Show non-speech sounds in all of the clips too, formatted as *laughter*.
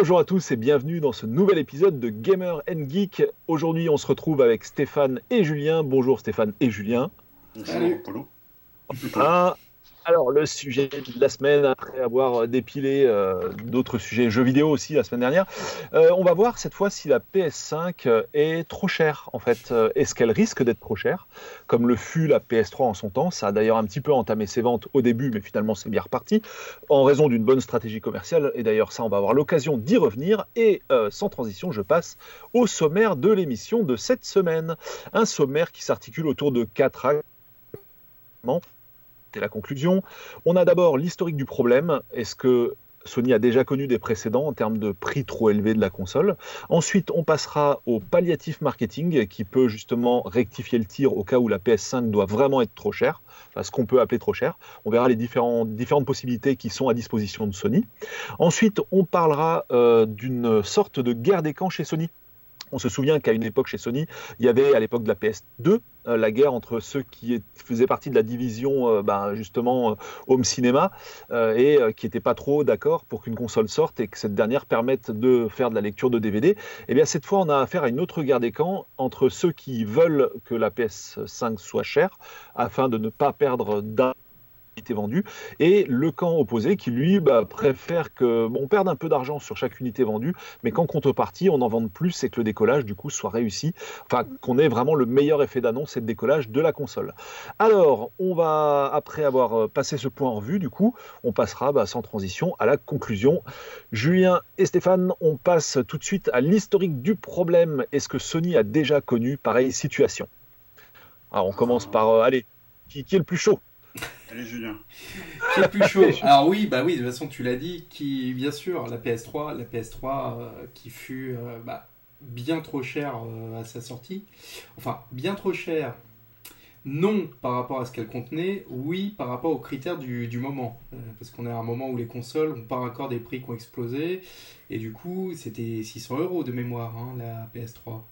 Bonjour à tous et bienvenue dans ce nouvel épisode de Gamer and Geek. Aujourd'hui, on se retrouve avec Stéphane et Julien. Bonjour Stéphane et Julien. Salut Polo. Ah, alors, le sujet de la semaine, après avoir dépilé euh, d'autres sujets, jeux vidéo aussi la semaine dernière, euh, on va voir cette fois si la PS5 est trop chère en fait. Euh, est-ce qu'elle risque d'être trop chère, comme le fut la PS3 en son temps Ça a d'ailleurs un petit peu entamé ses ventes au début, mais finalement c'est bien reparti, en raison d'une bonne stratégie commerciale. Et d'ailleurs, ça, on va avoir l'occasion d'y revenir. Et sans transition, je passe au sommaire de l'émission de cette semaine. Un sommaire qui s'articule autour de quatre actes c'est la conclusion. On a d'abord l'historique du problème. Est-ce que Sony a déjà connu des précédents en termes de prix trop élevé de la console? Ensuite, on passera au palliatif marketing qui peut justement rectifier le tir au cas où la PS5 doit vraiment être trop chère, enfin, ce qu'on peut appeler trop cher. On verra les différentes possibilités qui sont à disposition de Sony. Ensuite, on parlera euh, d'une sorte de guerre des camps chez Sony. On se souvient qu'à une époque chez Sony, il y avait à l'époque de la PS2 euh, la guerre entre ceux qui faisaient partie de la division euh, ben, justement euh, home cinéma et qui n'étaient pas trop d'accord pour qu'une console sorte et que cette dernière permette de faire de la lecture de DVD. Et eh bien cette fois, on a affaire à une autre guerre des camps entre ceux qui veulent que la PS5 soit chère afin de ne pas perdre vendue, et le camp opposé qui lui bah, préfère que bon, on perde un peu d'argent sur chaque unité vendue, mais qu'en contrepartie on en vende plus et que le décollage du coup soit réussi, enfin qu'on ait vraiment le meilleur effet d'annonce et de décollage de la console. Alors on va après avoir euh, passé ce point en revue, du coup on passera bah, sans transition à la conclusion. Julien et Stéphane, on passe tout de suite à l'historique du problème. Est-ce que Sony a déjà connu pareille situation? Alors on commence par euh, allez, qui est le plus chaud? Allez Julien. Qui est plus chaud *laughs* Alors oui, bah oui, de toute façon tu l'as dit, qui bien sûr la PS3, la PS3 euh, qui fut euh, bah, bien trop chère euh, à sa sortie. Enfin, bien trop chère. Non par rapport à ce qu'elle contenait, oui par rapport aux critères du, moment. parce qu'on est à un moment où les consoles ont pas encore des prix qui ont explosé. Et du coup, c'était 600 euros de mémoire, hein, la PS3.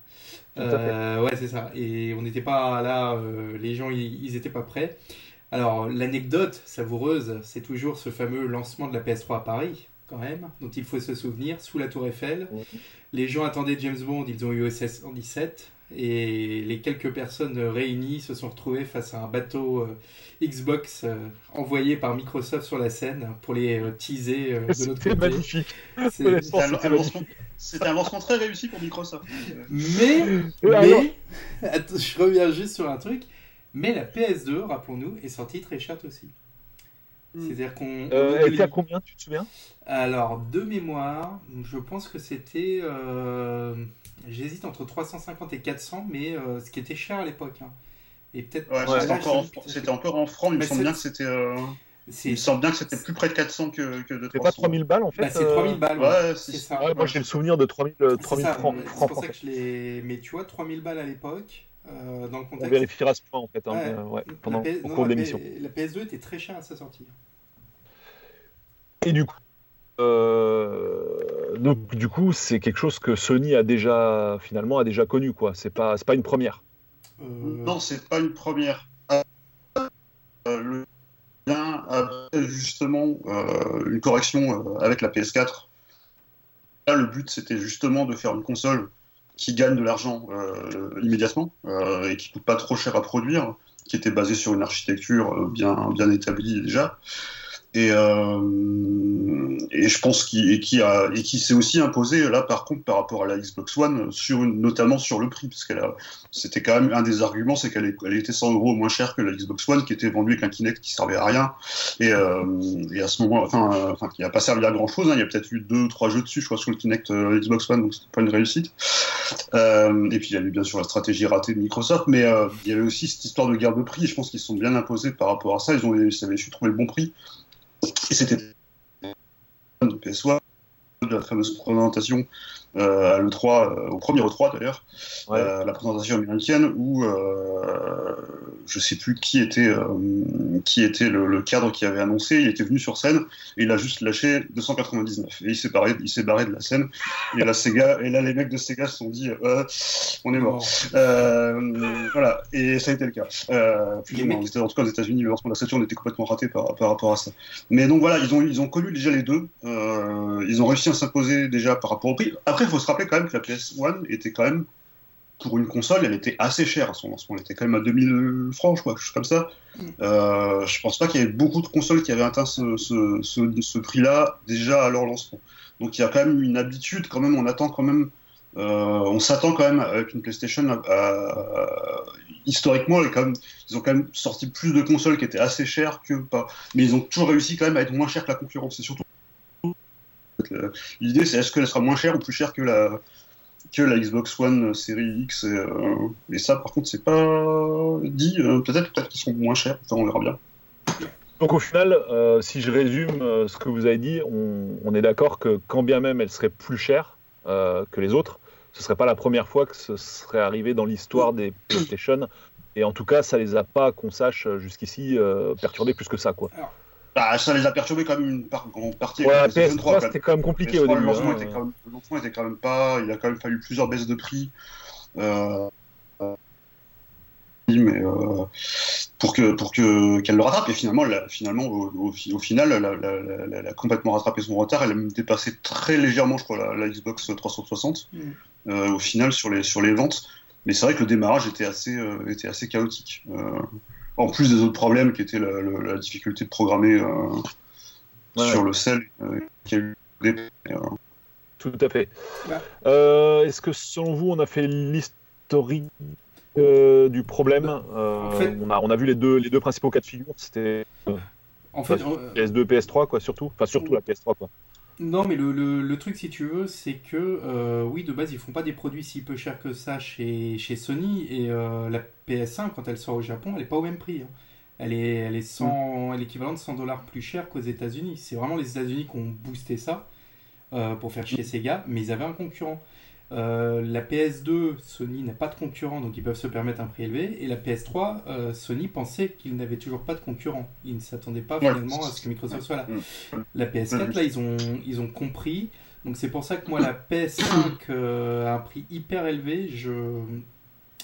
ouais, c'est ça. Et on n'était pas là, les gens, ils n'étaient pas prêts. Alors, l'anecdote savoureuse, c'est toujours ce fameux lancement de la PS3 à Paris, quand même, dont il faut se souvenir, sous la Tour Eiffel. Les gens attendaient James Bond, ils ont eu OSS 117, et les quelques personnes réunies se sont retrouvées face à un bateau euh, Xbox euh, envoyé par Microsoft sur la scène pour les euh, teaser de notre côté. magnifique. C'était un, lancement très réussi pour Microsoft. *laughs* Mais, mais je reviens juste sur un truc mais la PS2, rappelons-nous, est sortie très chère aussi. Hmm. C'est-à-dire qu'on. Euh, elle était à combien, tu te souviens? Alors, de mémoire, je pense que c'était. Euh, j'hésite entre 350 et 400, mais euh, ce qui était cher à l'époque. Hein. Et peut-être. Ouais, c'était encore, en francs, il me semble bien que c'était. Il me semble bien que c'était plus près de 400 que, que de 300. C'est pas 3000 balles en fait bah, C'est 3000 balles. Ouais, c'est ça. moi j'ai le souvenir de 3000, 3000 francs. C'est pour ça que je l'ai. Mais tu vois, 3000 balles à l'époque. Euh, dans le contexte. On vérifiera ce point en fait hein, ouais. pendant la au cours de l'émission. La PS2 était très chère à sa sortie. Et du coup, euh, donc du coup, c'est quelque chose que Sony a déjà finalement a déjà connu quoi. C'est pas c'est pas une première. Euh... Non, c'est pas une première. Euh, le bien justement euh, une correction avec la PS4. Là, le but c'était justement de faire une console qui gagne de l'argent euh, immédiatement euh, et qui coûte pas trop cher à produire, qui était basé sur une architecture euh, bien, bien établie déjà. Et, euh, et je pense qu'il qui s'est aussi imposé là par contre par rapport à la Xbox One notamment sur le prix parce qu'elle c'était quand même un des arguments c'est qu'elle elle était 100 euros moins chère que la Xbox One qui était vendue avec un Kinect qui servait à rien. Et, euh, à ce moment enfin, euh, qui a pas servi à grand chose hein. il y a peut-être eu deux trois jeux dessus je crois sur le Kinect Xbox One donc c'était pas une réussite. Et puis il y avait bien sûr la stratégie ratée de Microsoft mais il y avait aussi cette histoire de guerre de prix et je pense qu'ils sont bien imposés par rapport à ça. Ils ont ils avaient su trouver le bon prix et c'était PS1 de la fameuse présentation à l'E3, euh, au premier E3 d'ailleurs, euh, la présentation américaine où je sais plus qui était, qui était le, cadre qui avait annoncé, il était venu sur scène et il a juste lâché 299 et il s'est barré, il s'est barré de la scène et là Sega et là les mecs de Sega se sont dit on est mort. voilà et ça a été le cas. plus ou moins. En tout cas aux États-Unis le lancement de la Saturn était complètement raté par, par rapport à ça. Mais donc voilà ils ont ils ont connu déjà les deux, ils ont réussi un s'imposer déjà par rapport au prix. Après, il faut se rappeler quand même que la PS1 était quand même, pour une console, elle était assez chère à son lancement. Elle était quand même à 2000 francs, je crois, quelque chose comme ça. Mm. Euh, je pense pas qu'il y ait beaucoup de consoles qui avaient atteint ce, ce, ce, prix-là déjà à leur lancement. Donc il y a quand même une habitude, quand même, on attend quand même. Euh, on s'attend quand même avec une PlayStation à, historiquement, ils ont quand même sorti plus de consoles qui étaient assez chères que pas. Mais ils ont toujours réussi quand même à être moins chers que la concurrence. C'est surtout l'idée, c'est est-ce qu'elle sera moins chère ou plus chère que la que la Xbox One série X et, euh, ça, par contre, c'est pas dit. Euh, peut-être peut-être qu'ils seront moins chers. on verra bien. Donc au final, euh, si je résume ce que vous avez dit, on, on est d'accord que quand bien même elle serait plus chère que les autres, ce serait pas la première fois que ce serait arrivé dans l'histoire des PlayStation. Et en tout cas, ça les a pas, qu'on sache jusqu'ici, euh, perturbés plus que ça, quoi. Bah, ça les a perturbés quand même une en partie. Ouais, PS3, c'était quand même compliqué au début. Le lancement, hein. était quand même, le lancement était quand même pas. Il a quand même fallu plusieurs baisses de prix. Euh, mais euh, pour que pour que qu'elle le rattrape et finalement finalement au, final elle a, complètement rattrapé son retard elle a même dépassé très légèrement je crois la, Xbox 360 mm. euh, au final sur les sur les ventes mais c'est vrai que le démarrage était assez euh, était assez chaotique en plus des autres problèmes qui étaient la, difficulté de programmer sur le sel qui a eu tout à fait est-ce que selon vous on a fait l'historique euh, du problème? Euh, on, a, on a vu les deux, les deux principaux cas de figure. C'était en fait, PS2, PS3, quoi, surtout. Enfin, surtout la PS3, quoi. Non, mais le, le, truc, si tu veux, c'est que, euh, oui, de base, ils font pas des produits si peu chers que ça chez, chez Sony. Et la PS1, quand elle sort au Japon, elle est pas au même prix. Hein. Elle est, elle est 100, mm. l'équivalent de 100 dollars plus cher qu'aux États-Unis. C'est vraiment les États-Unis qui ont boosté ça pour faire chier Sega, mais ils avaient un concurrent. Euh, la PS2, Sony n'a pas de concurrent, donc ils peuvent se permettre un prix élevé. Et la PS3, euh, Sony pensait qu'il n'avait toujours pas de concurrent. Ils ne s'attendaient pas finalement à ce que Microsoft soit là. La PS4, là, ils ont, ils ont compris. Donc c'est pour ça que moi, la PS5 *coughs* euh, a un prix hyper élevé, je,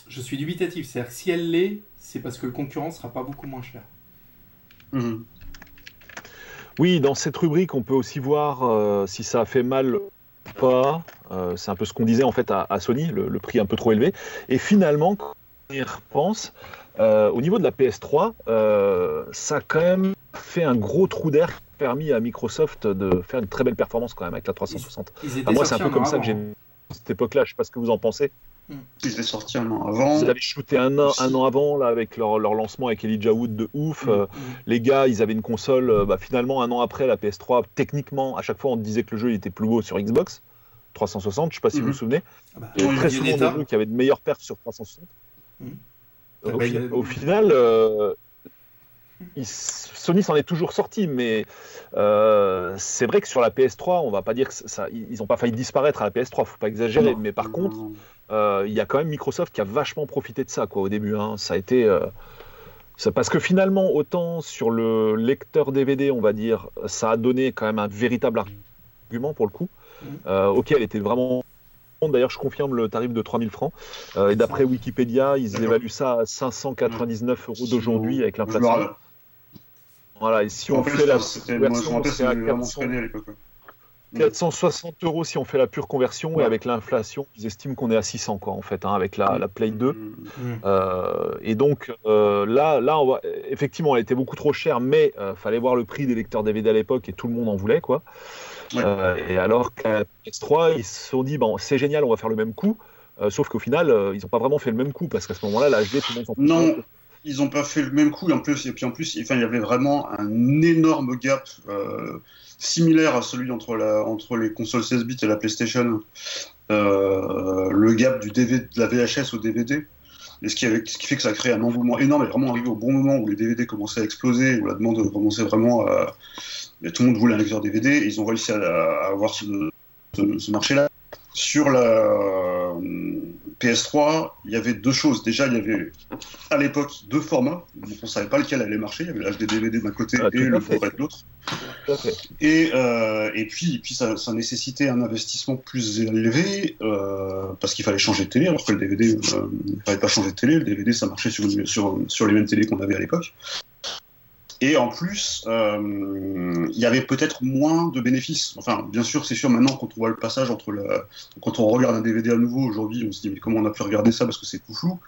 je suis dubitatif. C'est-à-dire que si elle l'est, c'est parce que le concurrent sera pas beaucoup moins cher. Mhm. Oui, dans cette rubrique, on peut aussi voir si ça a fait mal pas. Euh, c'est un peu ce qu'on disait en fait à, Sony, le, prix un peu trop élevé. Et finalement, quand on y repense, euh, au niveau de la PS3, euh, ça a quand même fait un gros trou d'air qui a permis à Microsoft de faire une très belle performance quand même avec la 360. moi, c'est un peu comme ça que j'ai cette époque-là. Je sais pas ce que vous en pensez. Ils étaient sortis un an avant. Ils avaient shooté un an, un an avant là, avec leur, leur, lancement avec Elijah Wood de ouf. Mm, mm. les gars, ils avaient une console. bah, finalement, un an après, la PS3, techniquement, à chaque fois, on disait que le jeu il était plus beau sur Xbox. 360, je sais pas si vous vous souvenez. Ah bah, il y avait très souvent des jeux qui avaient de meilleures pertes sur 360. Mhm. Au, bah, final, euh, Sony s'en est toujours sorti, mais euh, c'est vrai que sur la PS3, on va pas dire que ça, ils n'ont pas failli disparaître à la PS3, faut pas exagérer. Mais par contre, euh, il y a quand même Microsoft qui a vachement profité de ça, quoi, au début. Hein. Ça a été parce que finalement, autant sur le lecteur DVD, on va dire, ça a donné quand même un véritable argument pour le coup. Euh, ok, elle était vraiment D'ailleurs, je confirme le tarif de 3000 francs. Euh, et d'après Wikipédia, ils évaluent ça à 599 euros d'aujourd'hui avec l'inflation. Voilà, et si on fait la conversion, c'est à 460 euros si on fait la pure conversion et avec l'inflation, ils estiment qu'on est à 600 quoi en fait, hein, avec la, la, Play 2. Mm. Euh, et donc là, là, on effectivement, elle était beaucoup trop chère, mais fallait voir le prix des lecteurs DVD à l'époque et tout le monde en voulait quoi. Euh, et alors qu'à PS3, ils se sont dit, bon, c'est génial, on va faire le même coup. Euh, sauf qu'au final, euh, ils n'ont pas vraiment fait le même coup parce qu'à ce moment-là, l'HD, tout le monde s'en Non, ils n'ont pas fait le même coup. Et, en plus, et puis en plus, enfin, il y avait vraiment un énorme gap similaire à celui entre, les consoles 16 bits et la PlayStation. le gap du DVD, de la VHS au DVD. Et ce qui, fait que ça a créé un engouement énorme et vraiment arrivé au bon moment où les DVD commençaient à exploser, où la demande commençait vraiment à, tout le monde voulait un lecteur DVD, ils ont réussi à, avoir ce, marché-là. Sur la euh, PS3, il y avait deux choses. Déjà, il y avait à l'époque deux formats, donc on ne savait pas lequel allait marcher. Il y avait l'HD DVD d'un côté ah, et le Blu-ray de l'autre. Et, euh, et, puis, puis ça, nécessitait un investissement plus élevé euh, parce qu'il fallait changer de télé, alors que le DVD, il ne fallait pas changer de télé. Le DVD, ça marchait sur, sur, sur les mêmes télés qu'on avait à l'époque. Et en plus, euh, il y avait peut-être moins de bénéfices. Enfin, bien sûr, c'est sûr, maintenant, quand on voit le passage entre la... Quand on regarde un DVD à nouveau aujourd'hui, on se dit, mais comment on a pu regarder ça parce que c'est tout flou.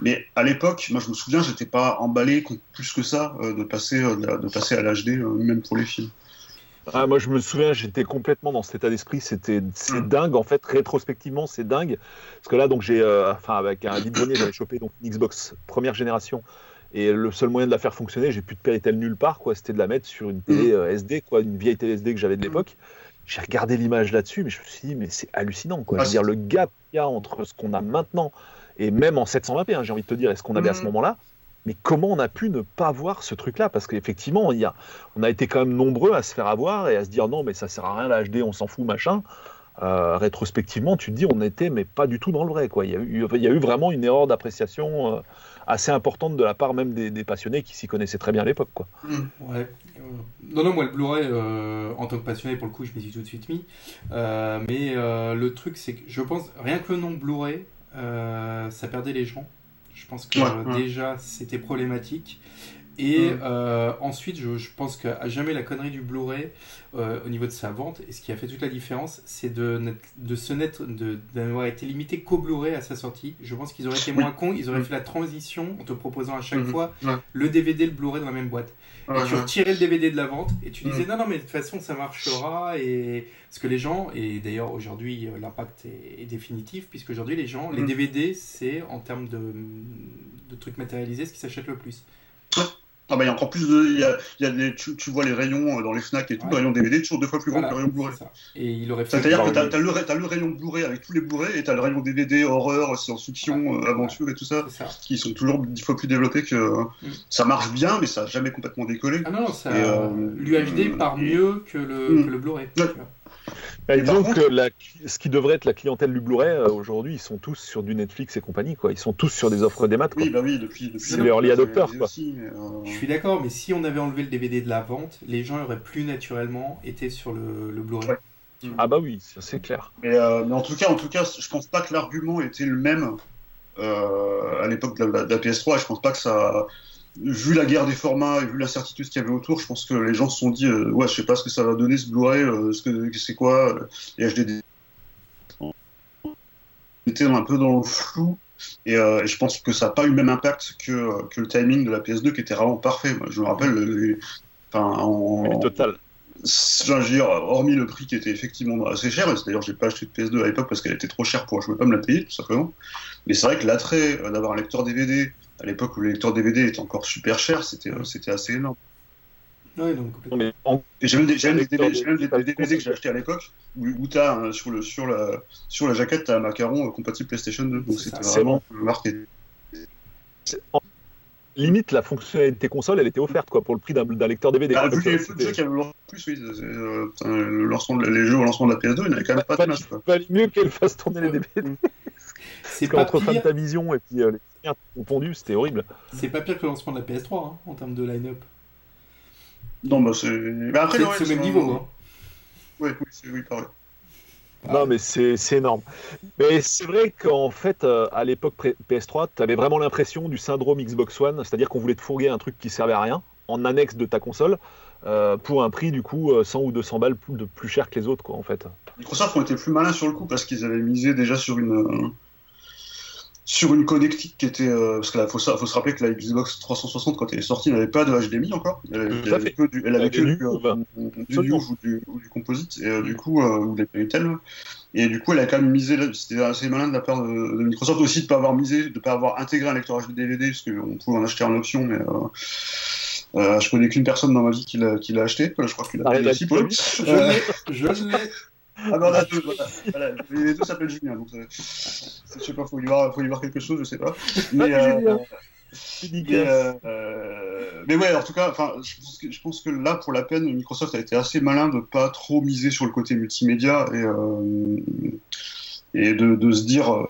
Mais à l'époque, moi, je me souviens, j'étais pas emballé plus que ça euh, de, passer, euh, de passer à l'HD, même pour les films. Ah, moi, je me souviens, j'étais complètement dans cet état d'esprit. C'était c'est mm. dingue, en fait, rétrospectivement, c'est dingue. Parce que là, donc, j'ai, enfin, avec un vide j'avais chopé donc, une Xbox première génération et le seul moyen de la faire fonctionner, j'ai plus de Péritel nulle part, quoi. C'était de la mettre sur une télé mm. euh, SD, quoi, une vieille télé SD que j'avais de mm. l'époque. J'ai regardé l'image là-dessus, mais je me suis dit, mais c'est hallucinant, quoi. je veux ah, dire, le gap qu'il y a entre ce qu'on a maintenant et même en 720p, hein, j'ai envie de te dire, est ce qu'on avait à ce mm. moment-là. Mais comment on a pu ne pas voir ce truc-là? Parce qu'effectivement, on a été quand même nombreux à se faire avoir et à se dire non, mais ça sert à rien la HD, on s'en fout, machin. Euh, rétrospectivement, tu te dis, on était, mais pas du tout dans le vrai. Quoi. Il, y a eu, il y a eu vraiment une erreur d'appréciation euh, assez importante de la part même des, passionnés qui s'y connaissaient très bien à l'époque. Quoi. Mmh. Ouais. Euh, non, non, moi le Blu-ray, en tant que passionné, pour le coup, je m'y suis tout de suite mis. mais le truc, c'est que je pense, rien que le nom Blu-ray, ça perdait les gens. Je pense que déjà, c'était problématique. Et mm. euh, ensuite, je, pense qu'à jamais la connerie du Blu-ray euh, au niveau de sa vente, et ce qui a fait toute la différence, c'est de, de se naître, d'avoir été limité qu'au Blu-ray à sa sortie. Je pense qu'ils auraient été moins cons, ils auraient mm. fait la transition en te proposant à chaque mm. fois le DVD et le Blu-ray dans la même boîte. et tu retirais le DVD de la vente et tu disais non, non, mais de toute façon, ça marchera. Et ce que les gens, et d'ailleurs aujourd'hui, euh, l'impact est, définitif, puisque aujourd'hui, les gens, les DVD, c'est en termes de, de trucs matérialisés ce qui s'achète le plus. Ah bah il y a encore plus de. Y a, y a des, tu, tu, vois les rayons euh, dans les Fnac et tout, ouais. le rayon DVD toujours deux fois plus grand que le rayon Blu-ray. Et il aurait C'est-à-dire que tu as, le, as le rayon Blu-ray avec tous les Blu-ray et tu as le rayon DVD, horreur, science-fiction, euh, aventure et tout ça, qui sont toujours dix fois plus développés que. Mm. Ça marche bien, mais ça n'a jamais complètement décollé. Ah non, ça... euh, l'UHD part mieux que le, mm. que le Blu-ray. Bah, disons que la, ce qui devrait être la clientèle du Blu-ray euh, aujourd'hui, ils sont tous sur du Netflix et compagnie, quoi. Ils sont tous sur des offres des maths. Oui, bah oui, depuis. c'est les early adopters, quoi. Euh, Je suis d'accord, mais si on avait enlevé le DVD de la vente, les gens auraient plus naturellement été sur le, le Blu-ray. Ah bah oui, c'est clair. Mais, euh, mais, en tout cas, en tout cas, je pense pas que l'argument était le même à l'époque de, la PS3. Et je pense pas que ça vu la guerre des formats et vu l'incertitude qu'il y avait autour, je pense que les gens se sont dit euh, ouais, je sais pas ce que ça va donner ce Blu-ray, euh, ce que c'est quoi euh, les HDD. On était un peu dans le flou et, je pense que ça n'a pas eu le même impact que, que, le timing de la PS2 qui était vraiment parfait. Moi, je me rappelle, les, enfin, en, total. Dire, hormis le prix qui était effectivement assez cher, d'ailleurs j'ai pas acheté de PS2 à l'époque parce qu'elle était trop chère pour je pouvais pas me la payer tout simplement. Mais c'est vrai que l'attrait d'avoir un lecteur DVD à l'époque où le lecteur DVD était encore super cher, c'était euh, c'était assez énorme. Oui, donc j'ai même des, DVD, que j'ai acheté à l'époque où, tu as sur, le, sur, la, sur la jaquette, un macaron euh, compatible PlayStation 2. Donc c'était vraiment marqué. Limite, la fonctionnalité console, elle était offerte quoi, pour le prix d'un lecteur DVD. Ah, vu qu'il y avait de plus, oui, euh, le lancement les jeux au lancement de la PS2, il n'y avait quand même pas, de match. Il valait mieux qu'elle fasse tourner les DVD. C'est pas entre pire... Vision et puis euh, les pondu, c'était horrible. C'est pas pire que le lancement de la PS3 hein, en termes de line-up. Non, bah c'est. Bah, après, c'est le même niveau. Hein. Ouais, oui, c'est oui, pareil. Ah. Non, mais c'est énorme. Mais c'est vrai qu'en fait, euh, à l'époque PS3, tu avais vraiment l'impression du syndrome Xbox One, c'est-à-dire qu'on voulait te fourguer un truc qui servait à rien en annexe de ta console euh, pour un prix du coup 100 ou 200 balles plus, de plus cher que les autres, quoi, en fait. Microsoft ont été plus malins sur le coup parce qu'ils avaient misé déjà sur une sur une connectique qui était euh, parce qu'il faut, faut, se rappeler que la Xbox 360 quand elle est sortie n'avait pas de HDMI encore. Elle, avait que du, elle avait que du, du, euh, ou du, ou du composite et euh, du coup ou des Péritel et du coup elle a quand même misé c'était assez malin de la part de, Microsoft aussi de pas avoir misé de pas avoir intégré un lecteur HD DVD parce qu'on pouvait en acheter en option mais je connais qu'une personne dans ma vie qui l'a acheté. Je crois qu'il a payé aussi je l'ai ah ben on a deux, voilà. Les deux s'appellent Julien, donc euh, je sais pas, faut y voir, faut y voir quelque chose, je sais pas. Mais, euh, mais, euh, mais, ouais, en tout cas, enfin, je pense, que, je pense que là, pour la peine, Microsoft a été assez malin de pas trop miser sur le côté multimédia et, euh, et de, de, se dire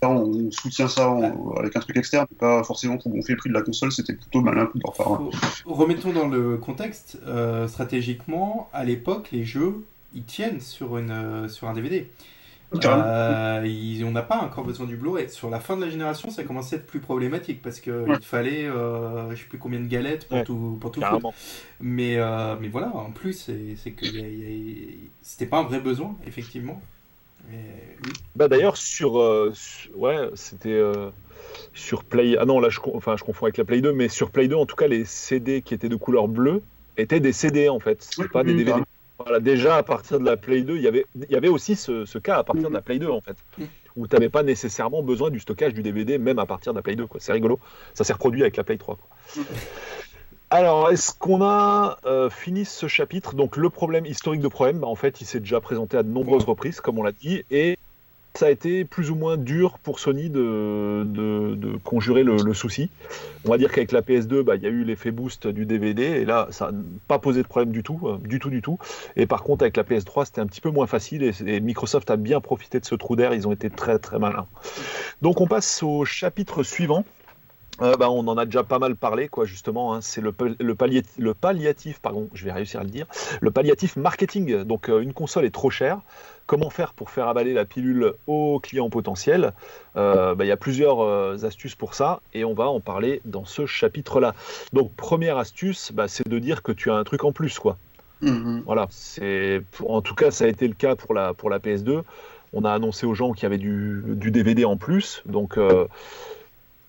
on soutient ça avec un truc externe, pas forcément pour gonfler le prix de la console, c'était plutôt malin de leur part. Remettons dans le contexte, stratégiquement, à l'époque, les jeux ils tiennent sur, une, euh, sur un DVD. Euh, on n'a pas encore besoin du Blu-ray. Sur la fin de la génération, ça commençait à être plus problématique parce qu'il il fallait, euh, je sais plus combien de galettes pour tout, pour tout Mais, euh, mais voilà, en plus, c'est que c'était pas un vrai besoin, effectivement. Bah d'ailleurs sur, ouais, c'était sur Play. Ah non, là, je, enfin, je confonds avec la Play 2, mais sur Play 2, en tout cas, les CD qui étaient de couleur bleue étaient des CD en fait, pas des DVD. Voilà, déjà à partir de la Play 2, il y avait, y avait aussi ce, cas à partir de la Play 2 en fait, où tu n'avais pas nécessairement besoin du stockage du DVD même à partir de la Play 2. C'est rigolo, ça s'est reproduit avec la Play 3. Alors, est-ce qu'on a euh, fini ce chapitre? Donc, le problème historique de problème, bah, en fait, il s'est déjà présenté à de nombreuses reprises, comme on l'a dit, et ça a été plus ou moins dur pour Sony de, conjurer le, souci. On va dire qu'avec la PS2, bah, il y a eu l'effet boost du DVD, et là, ça n'a pas posé de problème du tout, euh, du tout, du tout. Et par contre, avec la PS3, c'était un petit peu moins facile, et, Microsoft a bien profité de ce trou d'air, ils ont été très très malins. Donc on passe au chapitre suivant. Euh, bah, on en a déjà pas mal parlé, quoi, justement. Hein. c'est le, le, palliatif, pardon, je vais réussir à le dire, le palliatif marketing. Donc, euh, une console est trop chère. Comment faire pour faire avaler la pilule aux clients potentiels euh, bah, Il y a plusieurs astuces pour ça, et on va en parler dans ce chapitre-là. Donc, première astuce, bah, c'est de dire que tu as un truc en plus, quoi. Mm-hmm. Voilà. C'est, en tout cas, ça a été le cas pour la pour la PS2. On a annoncé aux gens qu'il y avait du, du DVD en plus, donc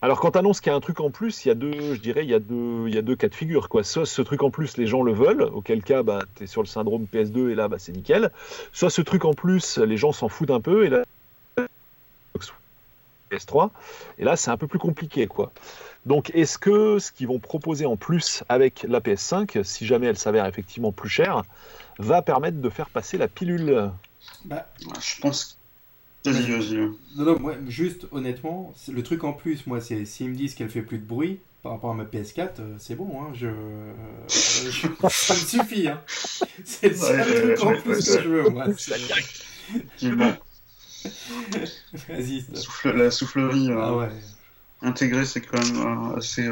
alors quand annonces qu'il y a un truc en plus, il y a deux, je dirais, il y a deux, il y a deux cas de figure. Quoi. Soit ce truc en plus, les gens le veulent, auquel cas bah, es sur le syndrome PS2 et là bah, c'est nickel. Soit ce truc en plus, les gens s'en foutent un peu et là PS3 et là c'est un peu plus compliqué. quoi. Donc est-ce que ce qu'ils vont proposer en plus avec la PS5, si jamais elle s'avère effectivement plus chère, va permettre de faire passer la pilule? Bah, Je pense Vas-y, vas-y. Non, non, moi, juste honnêtement, le truc en plus, moi, c'est s'ils me disent qu'elle fait plus de bruit par rapport à ma PS4, euh, c'est bon, hein, je... Euh, *laughs* ça me suffit. Hein. C'est le seul truc en plus que je veux, moi. Vas-y. La soufflerie euh, ah ouais. intégrée, c'est quand même assez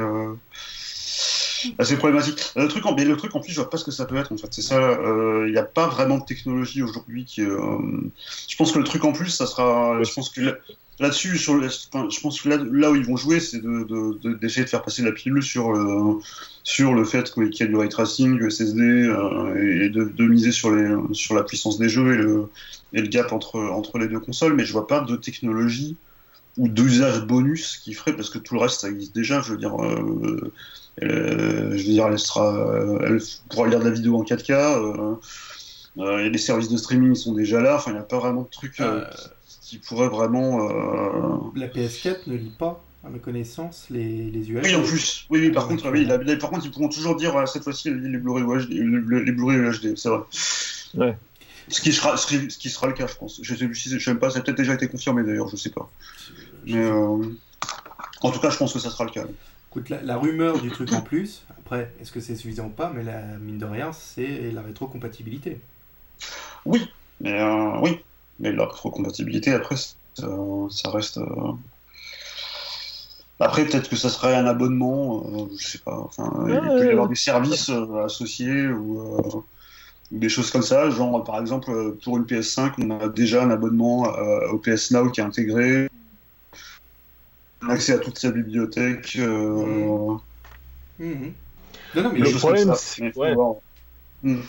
assez problématique. Le truc, en, mais le truc en plus, je vois pas ce que ça peut être en fait. C'est ça. Il euh, n'y a pas vraiment de technologie aujourd'hui qui. Euh, je pense que le truc en plus, ça sera. Je pense que là-dessus, sur je pense que là, où ils vont jouer, c'est d'essayer de, de, de, faire passer la pilule sur le, sur le fait qu'il y a du ray tracing, du SSD, euh, et de, miser sur, les, sur la puissance des jeux et le, et le gap entre, entre les deux consoles. Mais je vois pas de technologie ou d'usage bonus qui ferait, parce que tout le reste, ça existe déjà. Je veux dire, euh, je veux dire, elle, sera, euh, elle pourra lire de la vidéo en 4K. Euh, euh les services de streaming sont déjà là. Enfin, il n'y a pas vraiment de trucs qui pourraient vraiment. La PS4 ne lit pas à ma connaissance, les, les Oui, en plus. Oui, oui par, contre, oui, par contre, ils pourront toujours dire cette fois-ci, les Blu-ray HD, les Blu-ray HD, c'est vrai. Ouais. Ce qui, sera, ce qui sera le cas, je pense. Je ne sais, sais, pas, ça a peut-être déjà été confirmé d'ailleurs, je ne sais pas. Mais en tout cas, je pense que ça sera le cas la, rumeur du truc en plus, après, est-ce que c'est suffisant ou pas, mais la mine de rien, c'est la rétrocompatibilité. Oui, mais euh, oui, mais la rétrocompatibilité, après, ça, reste. Euh, après, peut-être que ça serait un abonnement, euh, je sais pas. Enfin, il peut y avoir des services associés ou des choses comme ça. Genre, par exemple, pour une PS5, on a déjà un abonnement au PS Now qui est intégré accès à toute sa bibliothèque. Euh... Mmh. Non, non, mais le problème, c'est hmm.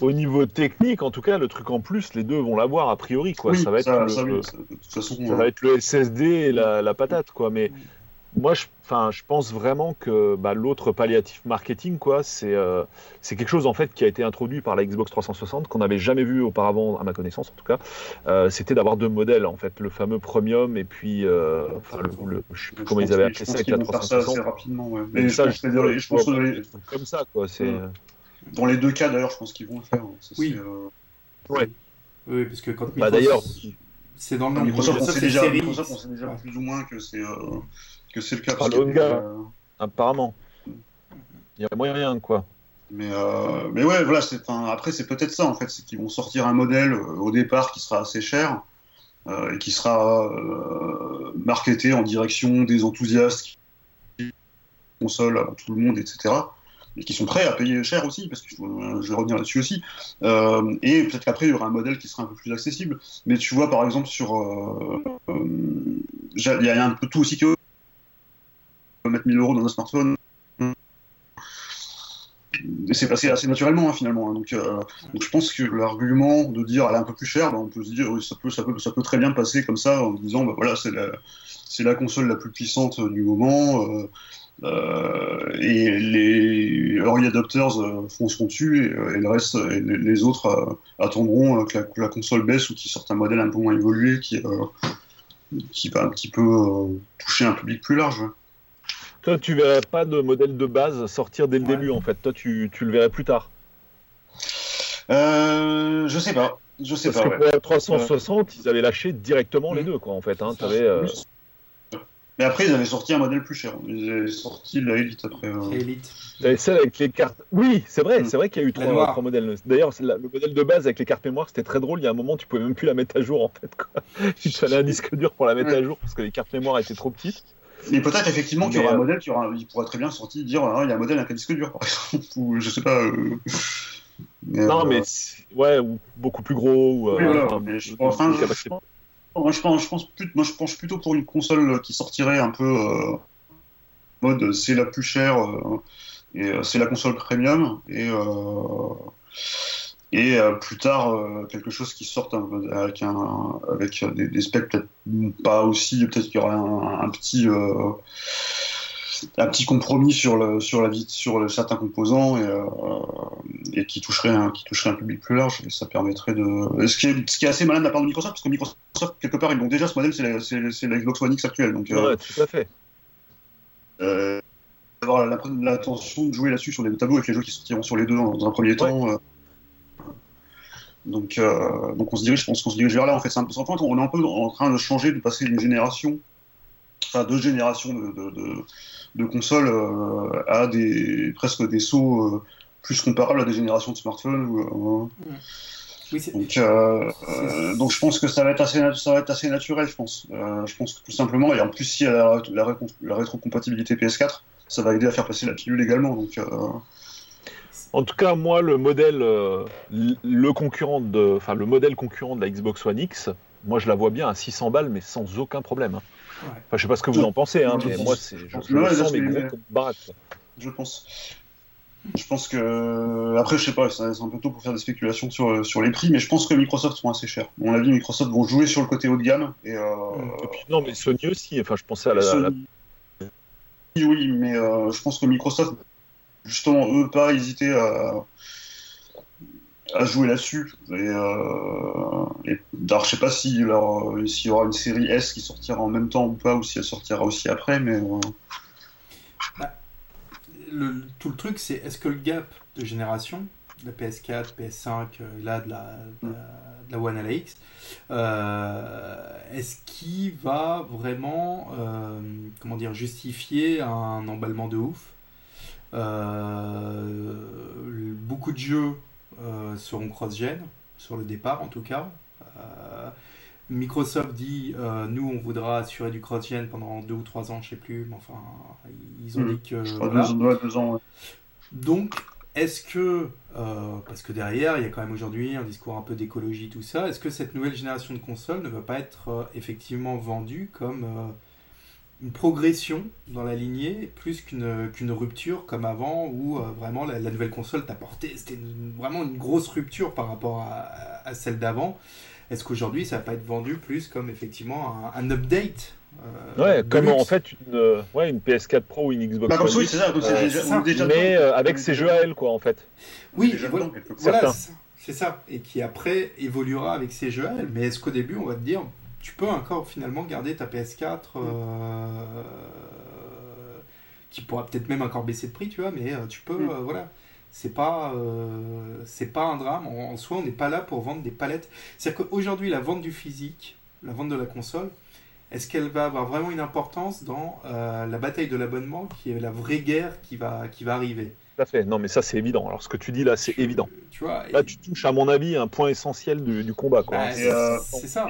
au niveau technique, en tout cas, le truc en plus, les deux vont l'avoir a priori. Quoi. ça va être, le, ça, de toute façon, ça va être le SSD et la, la patate. Quoi. Mais moi, je, je pense vraiment que bah, l'autre palliatif marketing, quoi, c'est euh, c'est quelque chose en fait qui a été introduit par la Xbox 360 qu'on n'avait jamais vu auparavant, à ma connaissance en tout cas. Euh, c'était d'avoir deux modèles en fait, le fameux premium et puis, euh, le, je sais plus comment ils avaient appelé ça avec la 360. rapidement, ouais. Mais ça, je, je, pense que comme ça, quoi. C'est dans les deux cas d'ailleurs, je pense qu'ils vont le faire. Hein. oui. Ouais. Oui, parce que quand bah, d'ailleurs, c'est dans le nom. Microsoft, on sait déjà, déjà plus ou moins que c'est que c'est le cas. Parce euh, apparemment. Il y a moyen, quoi. Mais, euh, mais ouais, voilà, après, c'est peut-être ça, en fait, c'est qu'ils vont sortir un modèle euh, au départ qui sera assez cher et qui sera marketé en direction des enthousiastes, console à tout le monde, etc. et qui sont prêts à payer cher aussi, parce que je vais revenir là-dessus aussi. et peut-être qu'après, il y aura un modèle qui sera un peu plus accessible. Mais tu vois, par exemple, sur. Il y a un peu tout aussi que mettre 1000 euros dans un smartphone c'est passé assez naturellement hein, finalement. Hein. Donc, euh, donc, je pense que l'argument de dire elle est un peu plus chère, ben, on peut se dire peut, ça, peut, très bien passer comme ça en disant bah, voilà c'est la, la console la plus puissante du moment euh, euh, et les early adopters fonceront dessus et, le reste et les, autres attendront que la, console baisse ou qu'ils sortent un modèle un peu moins évolué qui, qui va un petit peu toucher un public plus large. Toi, tu verrais pas de modèle de base sortir dès le début, en fait. Toi, tu, tu le verrais plus tard. Euh, je sais pas. Je sais Parce que pour la 360, ils avaient lâché directement les deux, quoi, en fait. Hein. Euh, Mais après, ils avaient sorti un modèle plus cher. Ils avaient sorti la Elite après. Euh... Elite. celle avec les cartes. Oui, c'est vrai, mm. c'est vrai qu'il y a eu trois, trois modèles. D'ailleurs, le modèle de base avec les cartes mémoire, c'était très drôle. Il y a un moment, tu pouvais même plus la mettre à jour, en fait. Quoi. *laughs* Il fallait un disque dur pour la mettre à jour parce que les cartes mémoire étaient trop petites. Mais peut-être effectivement qu'il y aura un euh, modèle qui aura, il pourrait très bien sortir dire ah, il y a un modèle avec un disque dur par exemple ou je sais pas. Euh, non mais ouais ou beaucoup plus gros ou. Oui, voilà, enfin, je, enfin, je, moi je pense, je pense plus, moi je pense plutôt pour une console qui sortirait un peu euh, mode c'est la plus chère et c'est la console premium et et euh, plus tard euh, quelque chose qui sorte avec, un, avec des, specs peut-être pas aussi, peut-être qu'il y aura un, petit euh, un petit compromis sur le sur la vie sur certains composants et, et qui toucherait un qui toucherait un public plus large. Et ça permettrait de ce qui est ce qui est assez malin de la part de Microsoft parce que Microsoft quelque part ils ont déjà ce modèle c'est la, Xbox One X actuelle donc ouais, tout à fait. avoir l'intention de jouer là-dessus sur les deux tableaux avec les jeux qui sortiront sur les deux dans, un premier temps donc, euh, donc on se dirige, je pense qu'on se dirige vers là. En fait, c'est un, on est un peu en train de changer, de passer d'une génération, enfin deux générations de, de, consoles euh, à des presque des sauts euh, plus comparables à des générations de smartphones. donc, donc je pense que ça va être assez, ça va être assez naturel, je pense. je pense que tout simplement, et en plus si la, la, la rétrocompatibilité PS4, ça va aider à faire passer la pilule également. Donc en tout cas, moi, le modèle, euh, le concurrent de, enfin, le modèle concurrent de la Xbox One X, moi, je la vois bien à 600 balles, mais sans aucun problème. Hein. Enfin, je sais pas ce que vous en pensez, hein, mais moi, c'est, je, je sens mais gros comme baraque. Je pense. Je pense que après, je sais pas, c'est un peu tôt pour faire des spéculations sur, sur les prix, mais je pense que Microsoft sont assez chers. À mon avis, Microsoft vont jouer sur le côté haut de gamme. Et, euh, non, mais Sony aussi. Enfin, je pensais à la. Oui, mais euh, je pense que Microsoft justement, eux, pas hésiter à, jouer là-dessus. Et, euh, je sais pas s'il y aura une série S qui sortira en même temps ou pas, ou si elle sortira aussi après, mais. Euh, bah, tout le truc, c'est est-ce que le gap de génération, de la PS4, PS5, euh, là de la, de la, One à la X, euh, est-ce qu'il va vraiment comment dire, justifier un emballement de ouf euh, beaucoup de jeux euh, seront cross-gen, sur le départ en tout cas. Euh, Microsoft dit nous on voudra assurer du cross-gen pendant deux ou trois ans, je sais plus, mais enfin ils ont hmm. dit que. Donc est-ce que, parce que derrière il y a quand même aujourd'hui un discours un peu d'écologie, tout ça, est-ce que cette nouvelle génération de consoles ne va pas être effectivement vendue comme une progression dans la lignée plus qu'une qu'une rupture comme avant où euh, vraiment la, nouvelle console t'apportait c'était vraiment une grosse rupture par rapport à, à celle d'avant. Est-ce qu'aujourd'hui ça va pas être vendu plus comme effectivement un, update euh, ouais comme en fait une, euh, ouais, une PS4 Pro ou une Xbox bah, One oui, c'est ça, ça. Déjà mais avec ses jeux à elle quoi en fait. Oui voilà, c'est ça. Et qui après évoluera avec ses jeux à elle. Mais est-ce qu'au début on va te dire tu peux encore finalement garder ta PS4 euh, qui pourra peut-être même encore baisser de prix, tu vois, mais euh, tu peux, mm. euh, voilà. C'est pas, c'est pas un drame. En, soi, on n'est pas là pour vendre des palettes. C'est-à-dire qu'aujourd'hui, la vente du physique, la vente de la console, est-ce qu'elle va avoir vraiment une importance dans la bataille de l'abonnement, qui est la vraie guerre qui va, qui va arriver? Tout à fait. Non, mais ça, c'est évident. Alors, ce que tu dis là, c'est évident. Tu vois, là, tu touches, à mon avis, un point essentiel du, combat. Bah, euh, c'est ça.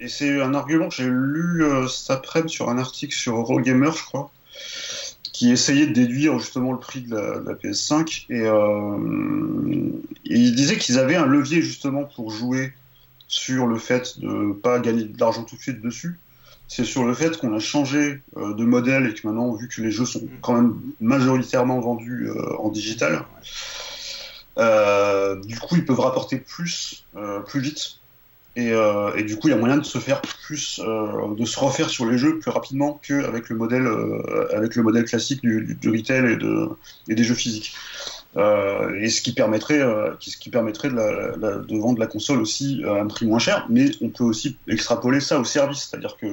Et c'est un argument que j'ai lu euh, cet après-midi sur un article sur Eurogamer, je crois. qui essayait de déduire justement le prix de la, PS5 et, et il disait qu'ils avaient un levier justement pour jouer sur le fait de ne pas gagner de l'argent tout de suite dessus, c'est sur le fait qu'on a changé euh, de modèle et que maintenant, vu que les jeux sont quand même majoritairement vendus euh, en digital, euh, du coup, ils peuvent rapporter plus, plus vite. Et, du coup, il y a moyen de se faire plus, de se refaire sur les jeux plus rapidement qu'avec le modèle, avec le modèle classique du, retail et, de, et des jeux physiques. Euh, et ce qui permettrait, euh, ce qui permettrait de, la, de, vendre la console aussi à un prix moins cher. Mais on peut aussi extrapoler ça au service, c'est-à-dire que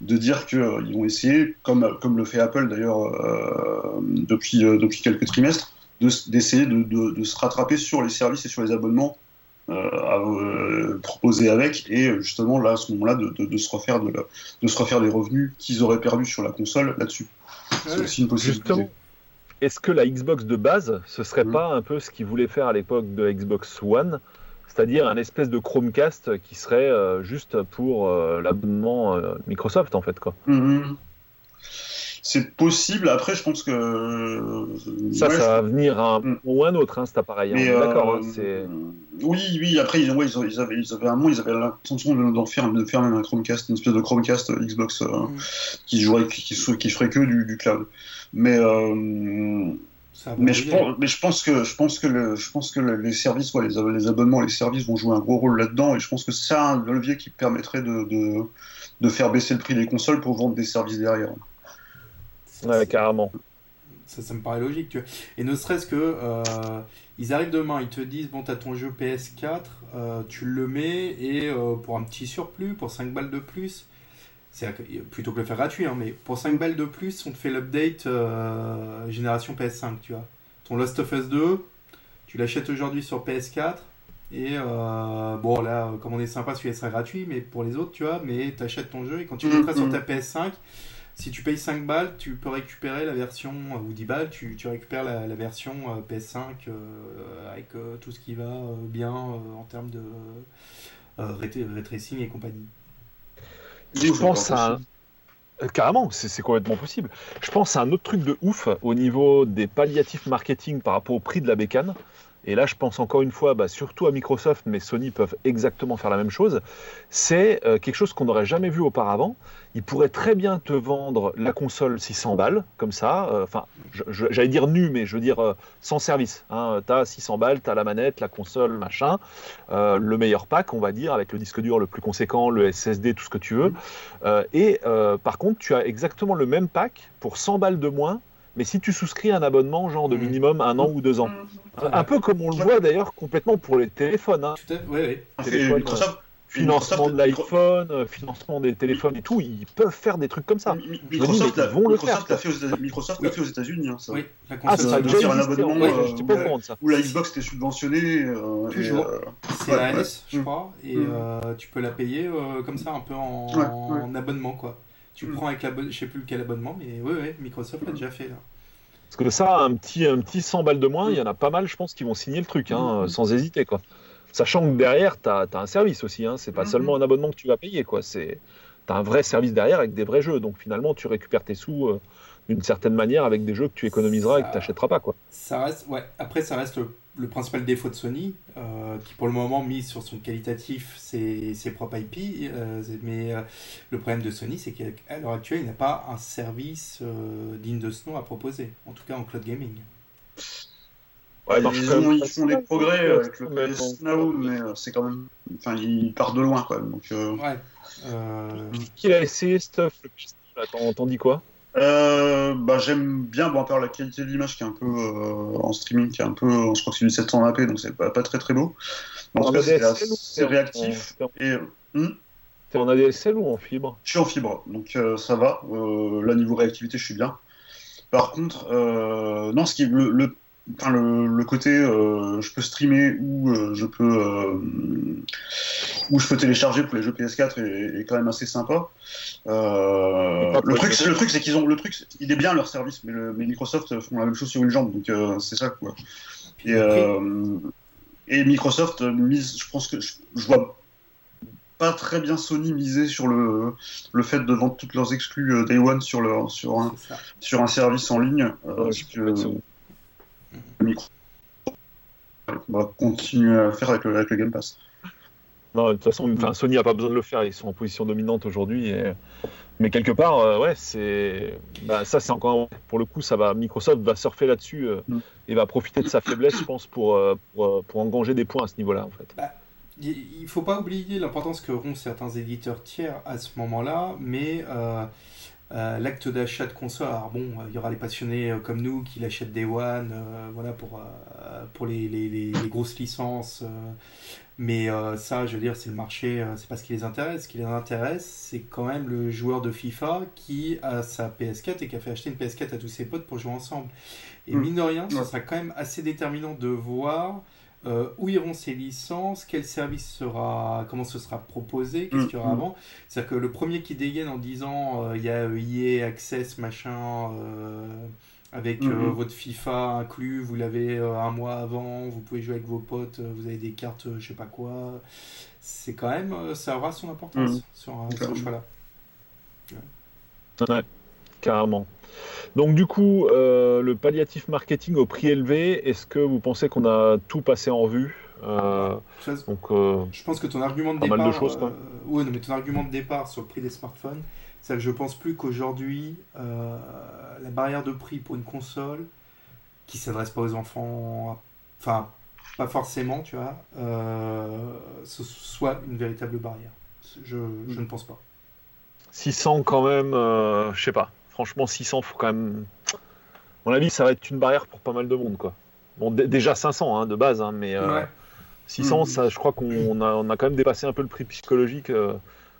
de dire qu'ils euh, vont essayer, comme, comme le fait Apple d'ailleurs depuis, depuis quelques trimestres, d'essayer de, de, se rattraper sur les services et sur les abonnements à, proposés avec, et justement là à ce moment-là de, se refaire de, se refaire des revenus qu'ils auraient perdus sur la console là-dessus. C'est aussi une possibilité est-ce que la Xbox de base, ce serait mm. pas un peu ce qu'ils voulaient faire à l'époque de Xbox One c'est-à-dire un espèce de Chromecast qui serait euh, juste pour euh, l'abonnement euh, Microsoft en fait quoi. Mm-hmm. C'est possible. Après, je pense que ça, ça va venir un mm. ou un autre, hein, cet appareil. Hein. D'accord. Hein, oui, oui. Après, ils, avaient, ils avaient un moment, ils avaient l'intention d'en faire, de faire même un Chromecast, une espèce de Chromecast Xbox mm. qui jouerait, qui, qui, ferait que du cloud. Mais, euh, mais, je pense, mais je pense que, je pense que, le, je pense que les services, les, les, abonnements, les services vont jouer un gros rôle là-dedans. Et je pense que c'est un levier qui permettrait de, de, de, faire baisser le prix des consoles pour vendre des services derrière. Ouais, carrément. Ça, ça me paraît logique. Tu vois. Et ne serait-ce que euh, ils arrivent demain, ils te disent bon, t'as ton jeu PS4, euh, tu le mets et pour un petit surplus, pour 5 balles de plus, c'est plutôt que le faire gratuit, hein, mais pour 5 balles de plus, on te fait l'update euh, génération PS5, tu vois. Ton Lost of Us 2, tu l'achètes aujourd'hui sur PS4, et euh, bon, là, comme on est sympa, celui-là sera gratuit, mais pour les autres, tu vois, mais tu achètes ton jeu, et quand tu le mettras sur ta PS5, si tu payes 5 balles, tu peux récupérer la version, ou 10 balles, tu, tu récupères la, version euh, PS5 avec tout ce qui va bien en termes de ray tracing et compagnie. Je pense à euh, Carrément, c'est complètement possible. Je pense à un autre truc de ouf au niveau des palliatifs marketing par rapport au prix de la bécane. Et là, je pense encore une fois, bah, surtout à Microsoft, mais Sony peuvent exactement faire la même chose. C'est euh, quelque chose qu'on n'aurait jamais vu auparavant. Ils pourraient très bien te vendre la console 600 balles, comme ça. Euh, enfin, j'allais dire nu, mais je veux dire euh, sans service. Hein. Tu as 600 balles, tu as la manette, la console, machin. le meilleur pack, on va dire, avec le disque dur le plus conséquent, le SSD, tout ce que tu veux. et par contre, tu as exactement le même pack pour 100 balles de moins mais si tu souscris un abonnement, genre de mm. minimum un an ou deux ans, mm. un peu comme on le voit d'ailleurs complètement pour les téléphones. Hein. Oui, oui. financement de l'iPhone, euh, financement des téléphones et tout, ils peuvent faire des trucs comme ça. Microsoft l'a fait, aux États-Unis. Hein, oui, la ah, ça a déjà un abonnement ouais, euh, pas ça. où la Xbox était subventionnée. Euh, Toujours. C'est la S, je crois, et mm. tu peux la payer comme ça, un peu en abonnement, quoi. Tu prends avec l'abonnement, je sais plus quel abonnement, mais oui, Microsoft l'a déjà fait là. Parce que ça, un petit, un petit 100 balles de moins, il y en a pas mal, je pense, qui vont signer le truc, hein, sans hésiter, quoi. Sachant que derrière, tu as, un service aussi, hein, c'est pas seulement un abonnement que tu vas payer, quoi. C'est, tu as un vrai service derrière avec des vrais jeux, donc finalement, tu récupères tes sous euh, d'une certaine manière avec des jeux que tu économiseras et que tu n'achèteras pas, quoi. Ça reste, ouais. Après, ça reste le le principal défaut de Sony, euh, qui pour le moment mise sur son qualitatif ses, ses propres IP, euh, mais euh, le problème de Sony, c'est qu'à l'heure actuelle, il n'a pas un service digne de ce nom à proposer, en tout cas en cloud gaming. Ouais, ils, font des progrès avec le PS Now, mais c'est quand même. Enfin, ils partent de loin quand même. Donc, Ouais. Qui a essayé Stuff T'en dis quoi? Euh, bah, J'aime bien, bon, à part la qualité de l'image qui est un peu euh, en streaming, qui est un peu, je crois que c'est du 720p, donc c'est pas, pas très très beau. En tout cas, c'est réactif. Et, hmm? T'es en ADSL ou en fibre? Je suis en fibre, donc euh, ça va. Là, niveau réactivité, je suis bien. Par contre, non, ce qui, le, le Enfin, le, le, côté euh, je peux streamer ou euh, je peux euh, ou je peux télécharger pour les jeux PS4 est, est quand même assez sympa. le truc, le truc, c'est qu'ils ont le truc, il est bien leur service, mais, le, mais Microsoft font la même chose sur une jambe, donc c'est ça quoi. Et, et Microsoft mise, je pense que je, je vois pas très bien Sony miser sur le, le fait de vendre toutes leurs exclus Day One sur, leur, sur, un, sur un service en ligne. Micro on va continuer à faire avec le, avec le Game Pass. Non, de toute façon, enfin, Sony n'a pas besoin de le faire, ils sont en position dominante aujourd'hui. Et... Mais quelque part, euh, ouais, c'est. Bah, ça, c'est encore. Pour le coup, ça va... Microsoft va surfer là-dessus euh, mm. et va profiter de sa faiblesse, je pense, pour, euh, pour, pour engranger des points à ce niveau-là, en fait. Bah, il ne faut pas oublier l'importance qu'auront certains éditeurs tiers à ce moment-là, mais l'acte d'achat de console, alors bon, il y aura les passionnés comme nous qui l'achètent Day One, voilà, pour, pour les, les, les, grosses licences mais euh, ça, je veux dire, c'est le marché, euh, c'est pas ce qui les intéresse. Ce qui les intéresse, c'est quand même le joueur de FIFA qui a sa PS4 et qui a fait acheter une PS4 à tous ses potes pour jouer ensemble. Et mm. mine de rien, ce sera quand même assez déterminant de voir euh, où iront ces licences, quel service sera, comment ce sera proposé, qu'est-ce mm, qu'il y aura mm. avant? C'est-à-dire que le premier qui dégaine en disant il y a EA Access, machin avec euh, mhm. votre FIFA inclus, vous l'avez euh, un mois avant, vous pouvez jouer avec vos potes, euh, vous avez des cartes, je sais pas quoi. C'est quand même, ça aura son importance mhm. sur, ce choix-là. Ouais. Carrément. Donc du coup, le palliatif marketing au prix élevé, est-ce que vous pensez qu'on a tout passé en revue donc, je pense que ton argument de départ, mal de choses, ouais, mais ton argument de départ sur le prix des smartphones, c'est que je pense plus qu'aujourd'hui, euh, la barrière de prix pour une console qui s'adresse pas aux enfants, enfin, pas forcément, tu vois, euh, ce soit une véritable barrière. Je, je, ne pense pas. 600 quand même, euh, je sais pas. Franchement, 600, faut quand même. À mon avis, ça va être une barrière pour pas mal de monde, quoi. Bon, déjà 500 hein, de base, hein, mais 600, mm. ça, je crois qu'on a, on a quand même dépassé un peu le prix psychologique.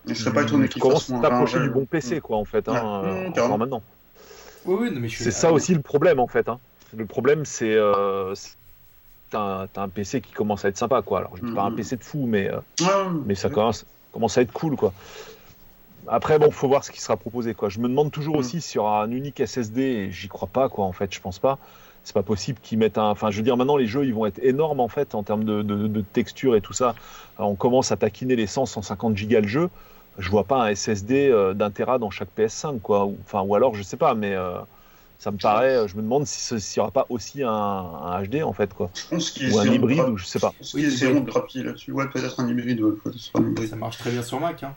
Je serais pas étonné qu'il fasse moins t'approcher du bon PC, quoi, en fait, hein, euh, maintenant. Oui, oui, mais C'est ça aussi le problème, en fait. Hein. Le problème, c'est. Euh, t'as un, PC qui commence à être sympa, quoi. Alors, je dis pas un mm. PC de fou, mais, euh, mais ça commence, commence à être cool, quoi. Après, bon, faut voir ce qui sera proposé, quoi. Je me demande toujours mm. aussi sur un unique SSD, j'y crois pas, quoi, en fait, je pense pas. C'est pas possible qu'ils mettent un. Enfin, je veux dire, maintenant, les jeux, ils vont être énormes, en fait, en termes de, de, texture et tout ça. on commence à taquiner les 100, 150 gigas le jeu je vois pas un SSD euh, d'un Tera dans chaque PS5, quoi. Ou, enfin, ou alors, je sais pas, mais euh, ça me paraît. Euh, je me demande s'il n'y aura pas aussi un, HD en fait, quoi. ou un hybride, ou je sais pas. Je pense qu'ils essaieront de grappiller là-dessus. Ouais, peut-être un hybride. Ça marche très bien sur Mac, hein.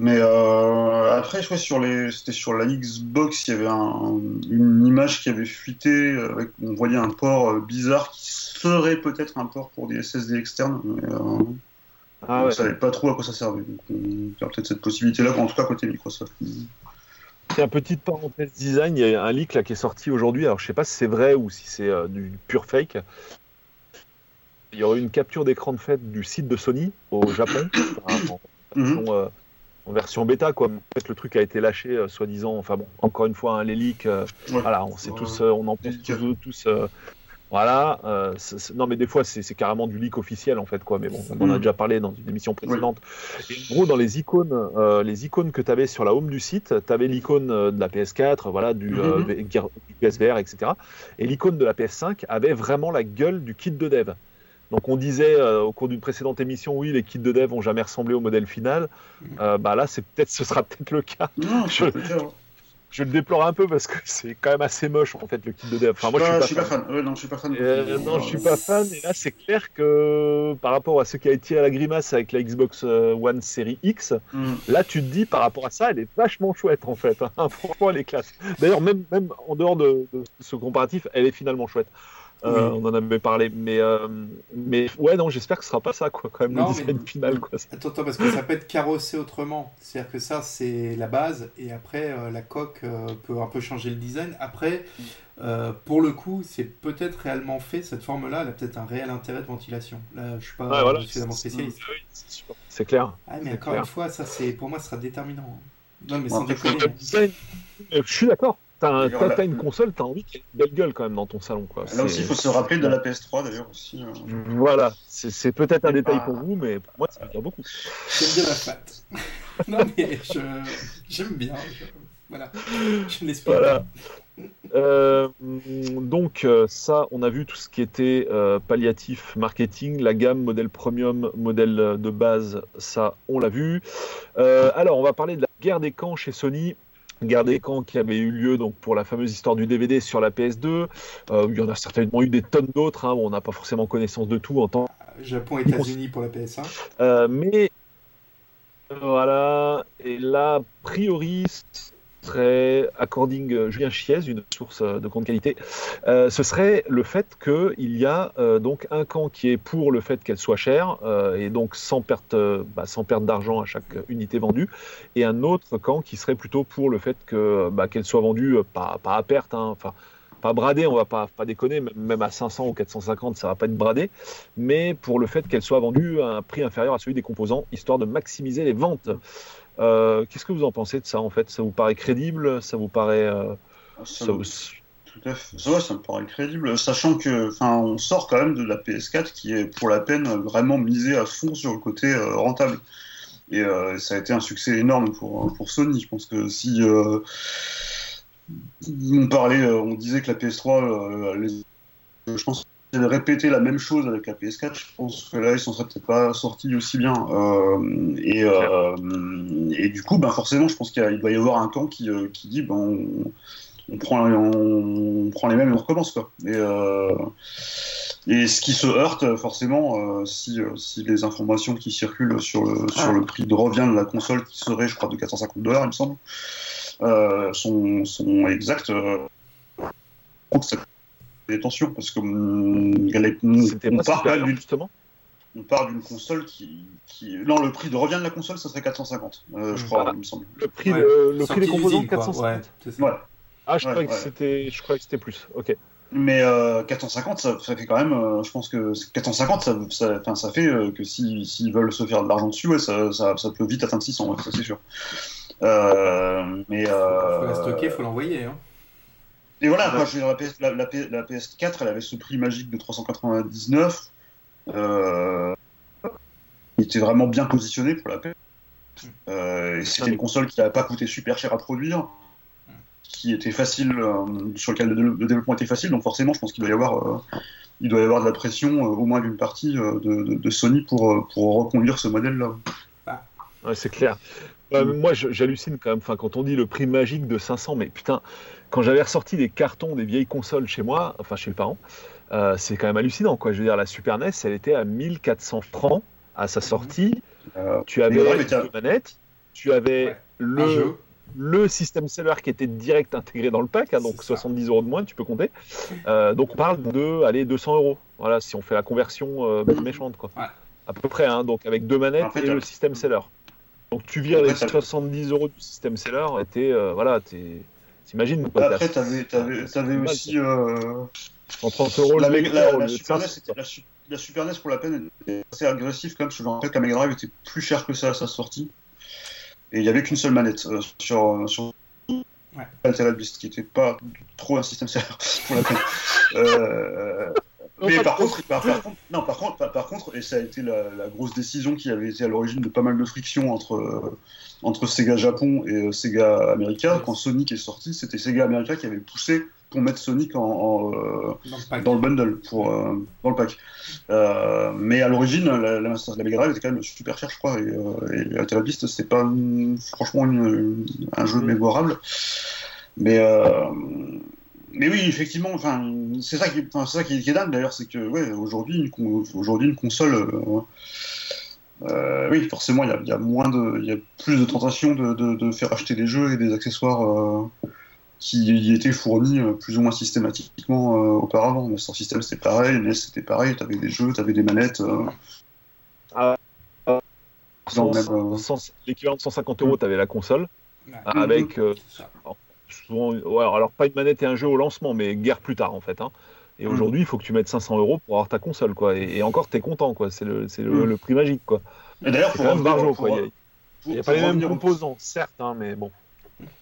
Mais après, je crois sur les, c'était sur la Xbox, il y avait une image qui avait fuité, avec, on voyait un port bizarre qui serait peut-être un port pour des SSD externes. Mais, ah on ne savait pas trop à quoi ça servait. Donc, il y a peut-être cette possibilité-là, en tout cas côté Microsoft. C'est un petite parenthèse design, il y a un leak là qui est sorti aujourd'hui. Alors je sais pas si c'est vrai ou si c'est euh, du pur fake. Il y aurait une capture d'écran de fait du site de Sony au Japon *coughs* euh, en, version, bêta quoi. En fait le truc a été lâché euh, soi-disant. Enfin bon, encore une fois hein, les leaks. Voilà, on sait tous, on en pense tous, tous voilà. Euh, non, mais des fois, c'est carrément du leak officiel, en fait, quoi. Mais bon, on en a mm. déjà parlé dans une émission précédente. en gros, dans les icônes, euh, les icônes que tu avais sur la home du site, tu avais l'icône euh, de la PS4, voilà, du, mm-hmm. PSVR, etc. Et l'icône de la PS5 avait vraiment la gueule du kit de dev. Donc on disait au cours d'une précédente émission, oui, les kits de dev ont jamais ressemblé au modèle final. Mm. bah là, c'est peut-être, ce sera peut-être le cas. Non, je, je le déplore un peu parce que c'est quand même assez moche en fait le kit de dev. Enfin, moi, je suis pas, fan. non, je suis pas fan. Euh, non, je suis pas fan. Et là, c'est clair que par rapport à ce qui a été à la grimace avec la Xbox euh, One Série X, hmm. là, tu te dis par rapport à ça, elle est vachement chouette en fait. Hein. *laughs* Franchement, elle est classe. D'ailleurs, même, même en dehors de, de, ce comparatif, elle est finalement chouette. Euh, on en avait parlé, mais, euh, mais ouais, non, j'espère que ce sera pas ça, quoi, quand même, le design final. Quoi. *laughs* Attends, attends, parce que ça peut être carossé autrement. C'est-à-dire que ça, c'est la base, et après, euh, la coque peut un peu changer le design. Après, pour le coup, c'est peut-être réellement fait, cette forme-là, elle a peut-être un réel intérêt de ventilation. Là, je suis pas ouais, suffisamment spécialiste. C'est clair. Ah, mais encore une fois, ça, c'est pour moi, ce sera déterminant. Non, mais sans déconner. Je suis d'accord. T'as une console, t'as envie qu'il y ait une belle gueule quand même dans ton salon. Quoi. Là aussi, il faut se rappeler de la PS3 d'ailleurs aussi. Hein. Voilà, c'est peut-être un détail pour vous, mais pour moi, ça veut dire beaucoup. J'aime bien la patte. *laughs* non, mais j'aime bien. Voilà, je l'espère. Voilà. Euh, donc ça, on a vu tout ce qui était palliatif marketing, la gamme modèle premium, modèle de base, ça, on l'a vu. alors, on va parler de la guerre des camps chez Sony. Guerre des camps qui avait eu lieu donc pour la fameuse histoire du DVD sur la PS2. il y en a certainement eu des tonnes d'autres. Hein. on n'a pas forcément connaissance de tout en temps. Japon, États-Unis pour la PS1. mais voilà, et là, a priori, serait, according euh, Julien Chiez, une source euh, de grande qualité, euh, ce serait le fait qu'il y a donc un camp qui est pour le fait qu'elle soit chère et donc sans perte, bah, sans perte d'argent à chaque unité vendue, et un autre camp qui serait plutôt pour le fait que bah, qu'elle soit vendue pas, à perte, hein, enfin pas bradé, on va pas, pas déconner, même à 500 ou 450, ça va pas être bradé, mais pour le fait qu'elle soit vendue à un prix inférieur à celui des composants, histoire de maximiser les ventes. Euh, qu'est-ce que vous en pensez de ça en fait? Ça vous paraît crédible? Ça vous paraît euh, ah, ça, Tout à fait. Ça, ça me paraît crédible, sachant que, enfin, on sort quand même de la PS4 qui est pour la peine vraiment misée à fond sur le côté euh, rentable. Et ça a été un succès énorme pour, pour Sony. Je pense que si on parlait, on disait que la PS3, euh, je pense de répéter la même chose avec la PS4, je pense que là, ils s'en seraient peut-être pas sortis aussi bien. Euh, et, du coup, ben, forcément, je pense qu'il doit y avoir un camp qui, dit ben, on, prend, on, prend les mêmes et on recommence. Quoi. Et, et ce qui se heurte, forcément, si, si, les informations qui circulent sur le, sur le prix de revient de la console, qui serait, je crois, de 450 dollars, il me semble, euh, sont, sont, exactes. Euh, tensions parce que hum, on, part justement on part d'une console qui, qui, Non, le prix de revient de la console, ça serait 450, euh, je crois, il me semble. Le prix, le prix des composants, 450 ouais, Ah, je, croyais que c'était... je croyais que c'était plus. Ok. Mais 450, ça, fait quand même. je pense que 450, ça, ça, ça fait que s'ils si, veulent se faire de l'argent dessus, ouais, ça, ça, peut vite atteindre 600, ça c'est sûr. Euh, mais euh, faut la stocker, faut l'envoyer. Hein. Et voilà, moi, je, la, PS, la, la, PS4, elle avait ce prix magique de 399. Euh, il était vraiment bien positionné pour la PS. Euh, c'était une console qui n'avait pas coûté super cher à produire, qui était facile, euh, sur lequel le, développement était facile. Donc forcément, je pense qu'il doit y avoir, euh, il doit y avoir de la pression, au moins d'une partie de, de, de, Sony pour, pour reconduire ce modèle-là. Ouais, c'est clair. Moi, j'hallucine quand même. Enfin, quand on dit le prix magique de 500, mais putain, quand j'avais ressorti des cartons des vieilles consoles chez moi, enfin chez les parents, euh, c'est quand même hallucinant. Quoi. Je veux dire, la Super NES, elle était à 1400 francs à sa sortie. Euh, tu avais deux manettes, tu avais le, le système seller qui était direct intégré dans le pack, hein, donc 70 euros de moins, tu peux compter. Euh, donc on parle de allez, 200 euros. Voilà, si on fait la conversion méchante, quoi. À peu près, hein, donc avec deux manettes et le système seller. Donc tu vires les 70 euros du système seller et t'es. Euh, voilà, T'imagines Après, t'avais, avais, aussi. Euh... En 30 euros la, la, Super NES, la, Super NES, pour la peine, était assez agressif quand même, parce que je rappelle que la Mega Drive était plus cher que ça à sa sortie. Et il n'y avait qu'une seule manette euh, sur, euh, sur ouais. Qui n'était pas trop un système seller *laughs* pour la peine. euh, mais par contre, par, contre, non, par contre, par, contre, et ça a été la, la, grosse décision qui avait été à l'origine de pas mal de frictions entre, euh, entre Sega Japon et euh, Sega America. Quand Sonic est sorti, c'était Sega America qui avait poussé pour mettre Sonic en, en euh, dans, le bundle, pour, euh, dans le pack. mais à l'origine, la, la, la, Mega Drive était quand même super cher, je crois, et, et Altered Beast, c'est pas franchement une, un jeu mm. mémorable. Mais mais oui, effectivement, enfin, c'est ça qui, enfin, ça qui, est dingue d'ailleurs, c'est que ouais, aujourd'hui, une, aujourd'hui une console, euh, euh, oui, forcément, il y a, y a, moins de, il y a plus de tentations de, de, de, faire acheter des jeux et des accessoires euh, qui y étaient fournis euh, plus ou moins systématiquement euh, auparavant. Master System c'était pareil, NES c'était pareil, t'avais des jeux, t'avais des manettes. Ah, l'équivalent de 150 euros, t'avais la console avec souvent, alors pas une manette et un jeu au lancement, mais guère plus tard en fait. Hein. Et mm. aujourd'hui, il faut que tu mettes 500 euros pour avoir ta console, quoi. Et, encore, t'es content, quoi. C'est le, le, mm. le, prix magique, quoi. Et d'ailleurs, pour revenir, quoi. il n'y a, pas les mêmes composants, certes, hein, mais bon.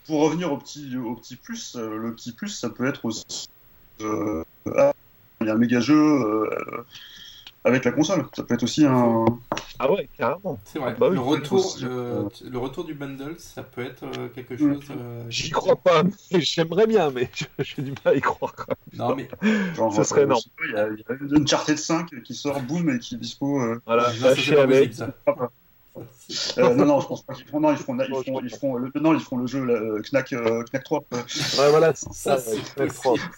Pour revenir au petit, au petit plus, euh, le petit plus, ça peut être aussi. Euh, ah, il y a un méga jeu. Euh, avec la console. Ça peut être aussi un. Ah ouais, carrément. C'est vrai. Bah oui, le, retour, le, le retour du bundle, ça peut être euh, quelque chose. euh, J'y crois pas, mais j'aimerais bien, mais je- j'ai du mal à y croire. quand même. Non, mais Genre, Ça serait euh, énorme. Il y a, il y a une Uncharted 5 qui sort, boum, et qui est dispo. euh, Voilà, lâché pas avec. ça. Euh, non, non, je pense pas qu'ils feront. Non, ils feront, ils feront, ils feront, le, non, ils feront le jeu là, euh, Knack, euh, Knack 3. euh. Ouais, voilà, c'est Ça, ça. c'est ouais, possible.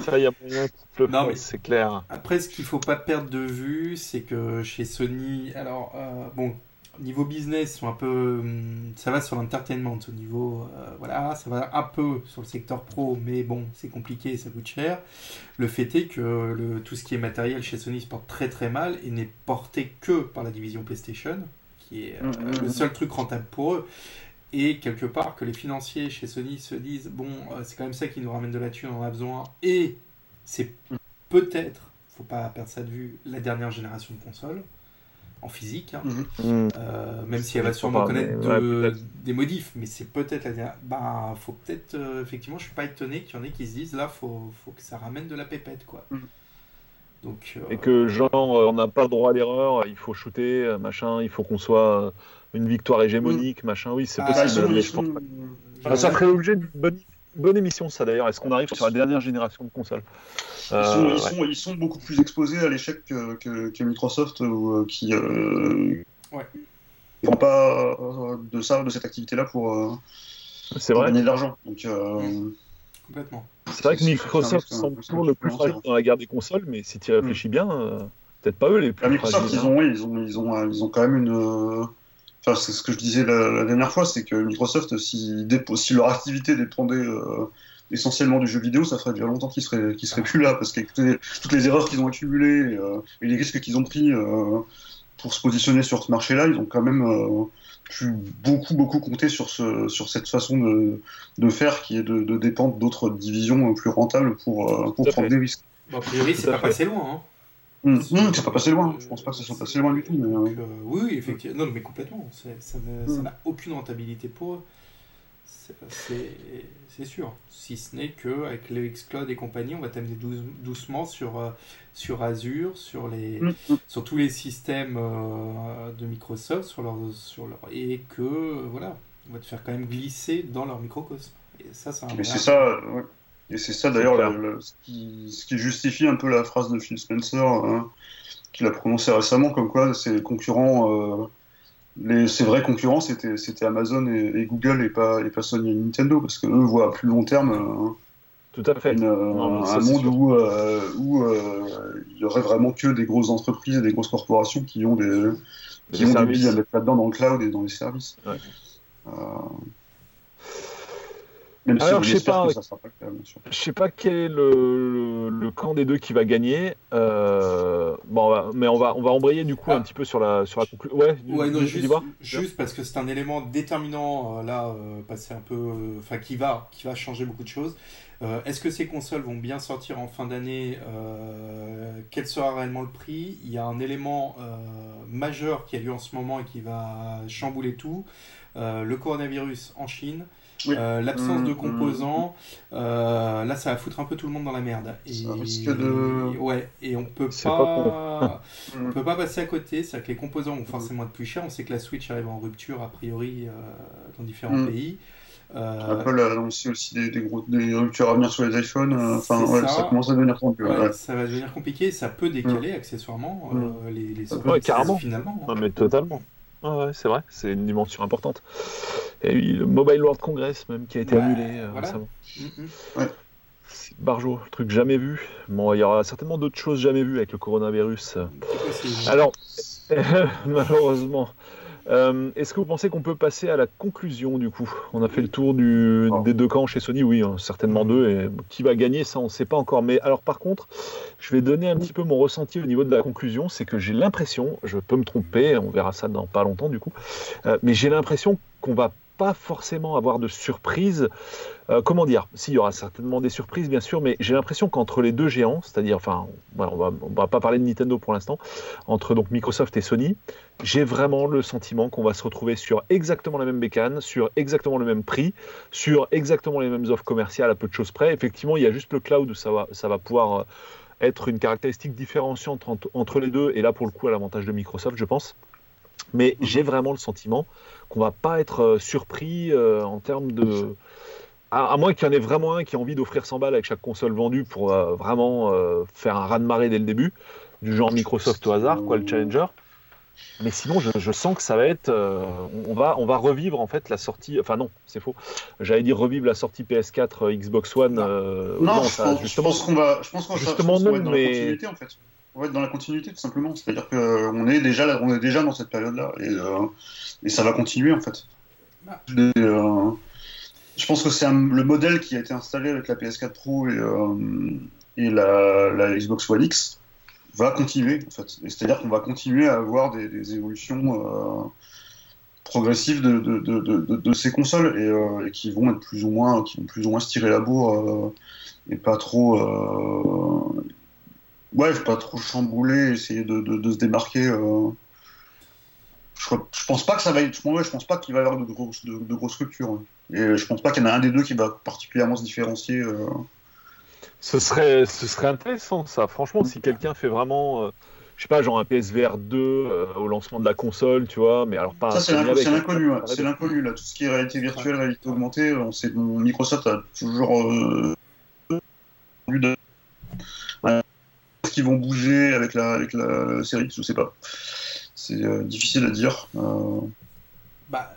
Ça, il y a moyen le Non, mais- c'est clair. Après, ce qu'il faut pas perdre de vue, c'est que chez Sony, alors euh, bon, niveau business, ils sont un peu, hum, ça va sur l'entertainment au niveau, euh, voilà, ça va un peu sur le secteur pro, mais bon, c'est compliqué, ça coûte cher. Le fait est que le, tout ce qui est matériel chez Sony se porte très très mal et n'est porté que par la division PlayStation, qui est euh, Mhm, mhm, le seul truc rentable pour eux. Et quelque part, que les financiers chez Sony se disent bon, euh, c'est quand même ça qui nous ramène de la thune, on en a besoin. Et c'est peut-être, faut pas perdre ça de vue, la dernière génération de consoles en physique, hein. Euh, même si elle va sûrement pas, connaître mais de- des modifs, mais c'est peut-être la dernière. Bah, faut peut-être, euh, effectivement, je suis pas étonné qu'il y en ait qui se disent là, faut, faut que ça ramène de la pépette, quoi. Donc, euh, Et que genre, euh, on n'a pas le droit à l'erreur, il faut shooter, euh, machin, il faut qu'on soit une victoire hégémonique, machin. Oui, c'est Ah, possible. sont- mais ils je pense sont- pas. je- Ah, ça ferait l'objet d'une bonne, bonne émission, ça d'ailleurs. Est-ce qu'on arrive sur la dernière génération de consoles? Ils sont, ils, ouais. sont, ils sont beaucoup plus exposés à l'échec que, que, que Microsoft, qui euh, Ouais. ne pas euh, de ça, de cette activité-là pour, euh, C'est pour vrai. gagner de l'argent. Donc, euh, complètement. C'est vrai que Microsoft semble toujours le plus fragile dans la guerre des consoles, mais si tu y réfléchis bien, euh, peut-être pas eux les plus à Microsoft, fragiles. ils ont, oui, ils ont, ils ont, euh, ils ont quand même une. euh, Enfin, c'est ce que je disais la, la dernière fois, c'est que Microsoft, si, leur activité dépendait euh, essentiellement du jeu vidéo, ça ferait déjà longtemps qu'ils seraient, qu'ils seraient plus là, parce que toutes les, toutes les erreurs qu'ils ont accumulées euh, et les risques qu'ils ont pris euh, pour se positionner sur ce marché-là, ils ont quand même euh, pu beaucoup, beaucoup compter sur, ce, sur cette façon de, de faire qui est de, de dépendre d'autres divisions plus rentables pour, euh, pour prendre fait. des risques. Bon, a priori, c'est pas fait. passé loin. Hein. Hum, hum, c'est pas passé loin, je pense pas que ça soit passé loin du tout. Mais, Donc, euh, oui, oui, effectivement. Non, mais complètement. Ça n'a Mm. n'a aucune rentabilité pour eux. C'est- sûr. Si ce n'est qu'avec le Xcloud et compagnie, on va t'amener douce- doucement sur, euh, sur Azure, sur, les, hum, hum. sur tous les systèmes euh, de Microsoft, sur leur, sur leur, et que, voilà, on va te faire quand même glisser dans leur microcosme. Et ça, c'est un ça, ouais. Et c'est ça d'ailleurs ce qui justifie un peu la phrase de Phil Spencer hein, qu'il a prononcée récemment, comme quoi ses concurrents, euh, les, ses vrais concurrents, c'était c'était Amazon et, et Google et pas, et pas Sony et Nintendo, parce qu'eux voient à plus long terme euh, Tout à fait. une, euh, Non, un monde où, euh, où euh, il y aurait vraiment que des grosses entreprises et des grosses corporations qui ont des, qui Des ont des billes à mettre là-dedans dans le cloud et dans les services. Ouais. Euh, Même si Alors, on je sais pas, que ça sera pas le cas, bien sûr. Je sais pas quel est le, le- le camp des deux qui va gagner. Euh, bon, on va- mais on va, on va embrayer du coup Ah. un petit peu sur la, sur la conclusion. Ouais, non, juste, parce que c'est un élément déterminant, euh, là, euh, passer un peu, euh, enfin, qui va, qui va changer beaucoup de choses. Euh, Est-ce que ces consoles vont bien sortir en fin d'année Euh, Quel sera réellement le prix? Il y a un élément euh, majeur qui a lieu en ce moment et qui va chambouler tout. Euh, le coronavirus en Chine. Oui. Euh, L'absence Mmh, de mmh, composants, euh, là ça va foutre un peu tout le monde dans la merde. Et, Ça risque de- ouais, et on peut pas, Mm. on peut pas passer à côté, c'est-à-dire que les composants vont forcément être plus chers. On sait que la Switch arrive en rupture a priori euh, dans différents Mm. pays. Euh, Apple a annoncé aussi des, des, gros, des ruptures à venir sur les iPhones. Enfin, C'est ouais, ça. ça. commence à devenir tendu. ouais, ouais, ouais. Ça va devenir compliqué, ça peut décaler accessoirement euh, les, les Ouais, carrément. finalement. Non, mais totalement. Ah ouais, c'est vrai, c'est une dimension importante. Et oui, le Mobile World Congress même qui a été Ouais, annulé euh, voilà. récemment. Mm, mm. Barjo, le truc jamais vu. Bon, il y aura certainement d'autres choses jamais vues avec le coronavirus. Alors, *laughs* malheureusement, euh, est-ce que vous pensez qu'on peut passer à la conclusion du coup? On a fait le tour du, Oh. des deux camps chez Sony, oui, hein, certainement deux. Et qui va gagner, ça on ne sait pas encore. Mais alors par contre, je vais donner un petit peu mon ressenti au niveau de la conclusion, c'est que j'ai l'impression, je peux me tromper, on verra ça dans pas longtemps du coup, euh, mais j'ai l'impression qu'on va pas forcément avoir de surprise. Euh, comment dire? Si, il y aura certainement des surprises, bien sûr, mais j'ai l'impression qu'entre les deux géants, c'est-à-dire, enfin, on va, va pas parler de Nintendo pour l'instant, entre donc Microsoft et Sony, j'ai vraiment le sentiment qu'on va se retrouver sur exactement la même bécane, sur exactement le même prix, sur exactement les mêmes offres commerciales à peu de choses près. Effectivement, il y a juste le cloud où ça va, ça va pouvoir euh, être une caractéristique différenciante entre, les deux, et là pour le coup à l'avantage de Microsoft, je pense. Mais mhm. j'ai vraiment le sentiment qu'on va pas être euh, surpris euh, en termes de. À, moins qu'il y en ait vraiment un qui ait envie d'offrir 100 balles avec chaque console vendue pour euh, vraiment faire un raz-de-marée dès le début, du genre Microsoft au hasard, quoi, le Challenger. Mais sinon, je, sens que ça va être. On, va, on va revivre en fait la sortie. Enfin, non, c'est faux. J'allais dire revivre la sortie PS4, euh, Xbox One. non, je, pense, qu'on va. Je pense qu'on justement, va, être dans la continuité en fait. On va être dans la continuité tout simplement. C'est-à-dire qu'on est, déjà, on est déjà dans cette période-là. Et, et, ça va continuer en fait. Ah. je pense que c'est le modèle qui a été installé avec la PS4 Pro et, et la, la Xbox One X va continuer, en fait. C'est-à-dire qu'on va continuer à avoir des, évolutions euh, progressives de, de, ces consoles euh, et, qui vont être plus ou moins, qui vont plus ou moins se tirer la bourre euh, et pas trop, ouais, pas trop chambouler, essayer de, se démarquer. Je, je, pense pas que ça va être, je pense pas qu'il va y avoir de grosses, de, grosses ruptures. Hein. Et je pense pas qu'il y en a un des deux qui va particulièrement se différencier. Ce serait, ce serait intéressant, ça. Franchement, si quelqu'un fait vraiment, euh, je sais pas, genre un PSVR 2 euh, au lancement de la console, tu vois, mais alors pas. Ça, c'est l'inconnu, c'est l'inconnu, là. Tout ce qui est réalité virtuelle, réalité augmentée, on sait, Microsoft a toujours euh, ce qu'ils vont bouger avec la, avec la série, je sais pas. C'est euh, difficile à dire. Bah...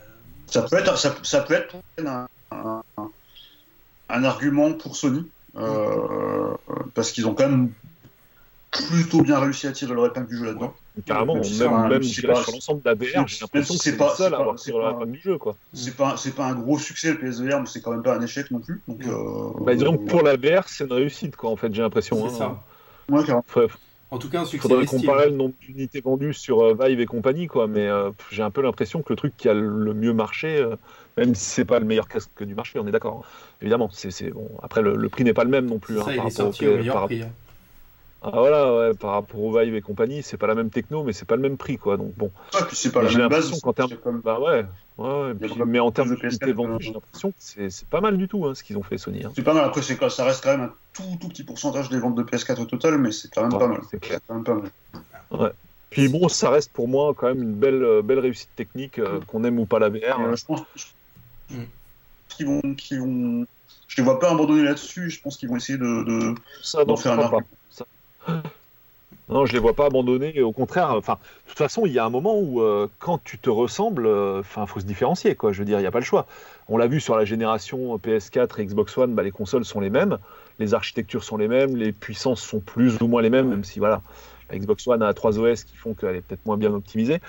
Ça peut être, ça, ça peut être un, un argument pour Sony euh, parce qu'ils ont quand même plutôt bien réussi à tirer leur épingle du jeu là-dedans. Carrément, même, même, sur l'ensemble de la VR, j'ai l'impression que c'est pas seul à avoir tiré leur épingle du jeu. quoi. C'est pas, pas un gros succès le PSVR, mais c'est quand même pas un échec non plus. Donc, euh, bah, disons que pour la VR, c'est une réussite, quoi, en fait, j'ai l'impression. C'est hein. ça. Ouais. En tout cas, un succès. Faudrait comparer le nombre d'unités vendues sur euh, Vive et compagnie, quoi. Mais euh, j'ai un peu l'impression que le truc qui a le mieux marché, euh, même si c'est pas le meilleur casque du marché, on est d'accord. Hein. Évidemment, c'est bon. Après, le, prix n'est pas le même non plus. Hein, ça, il est sorti au, meilleur prix. Hein. Ah, voilà, ouais, par rapport au Vive et compagnie, c'est pas la même techno, mais c'est pas le même prix, quoi. Donc bon. Ah, puis c'est pas la même base. Qu'en termes... Bah ouais, ouais, mais en termes de qualité vendue, j'ai l'impression que c'est pas mal du tout hein, ce qu'ils ont fait Sony. Hein. C'est pas mal. Après, ça reste quand même un tout, tout petit pourcentage des ventes de PS4 au total, mais c'est quand même pas mal. C'est clair. Quand même pas mal. Ouais. Puis bon, ça reste pour moi quand même une belle, euh, belle réussite technique, euh, qu'on aime ou pas la VR. Euh, je pense qu'ils vont, vont, je les vois pas abandonner là-dessus. Je pense qu'ils vont essayer de, ça, faire un pas. Non, je les vois pas abandonner. Au contraire, enfin, de toute façon, il y a un moment où, euh, quand tu te ressembles, euh, enfin, faut se différencier, quoi. Je veux dire, il n'y a pas le choix. On l'a vu sur la génération PS4 et Xbox One, bah, les consoles sont les mêmes, les architectures sont les mêmes, les puissances sont plus ou moins les mêmes, même si voilà, la Xbox One a trois OS qui font qu'elle est peut-être moins bien optimisée.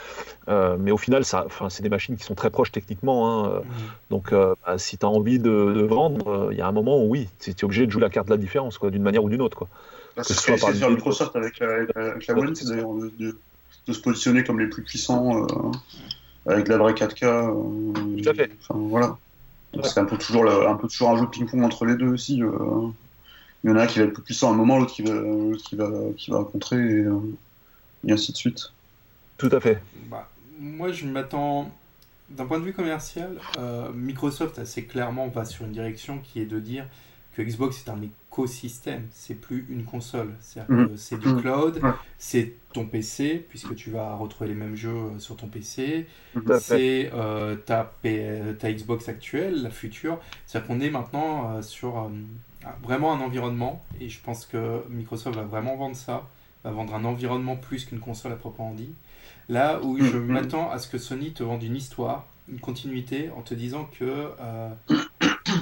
Euh, mais au final, ça, enfin, c'est des machines qui sont très proches techniquement. Hein, mmh. Donc, bah, si tu as envie de, vendre, il y a un moment où oui, tu es obligé de jouer la carte de la différence, quoi, d'une manière ou d'une autre, quoi. Bah, c'est ce qu'a essayé de faire Microsoft avec la, avec la One, c'est d'ailleurs de, de, se positionner comme les plus puissants euh, avec la vraie 4K. Euh, Tout à fait. Enfin, voilà. C'est un peu, toujours un peu toujours un jeu de ping-pong entre les deux aussi. Euh. Il y en a un qui va être plus puissant à un moment, l'autre qui va, qui va, qui va contrer, et, et, ainsi de suite. Tout à fait. Bah, moi, je m'attends. D'un point de vue commercial, Microsoft assez clairement va sur une direction qui est de dire que Xbox est un écosystème, c'est plus une console. Mhm. C'est du mhm. cloud, c'est ton PC, puisque tu vas retrouver les mêmes jeux euh, sur ton PC, c'est euh, ta, ta, Xbox actuelle, la future. C'est-à-dire qu'on est maintenant euh, sur vraiment un environnement, et je pense que Microsoft va vraiment vendre ça, va vendre un environnement plus qu'une console à proprement dit. Là où je mhm. m'attends à ce que Sony te vende une histoire, une continuité, en te disant que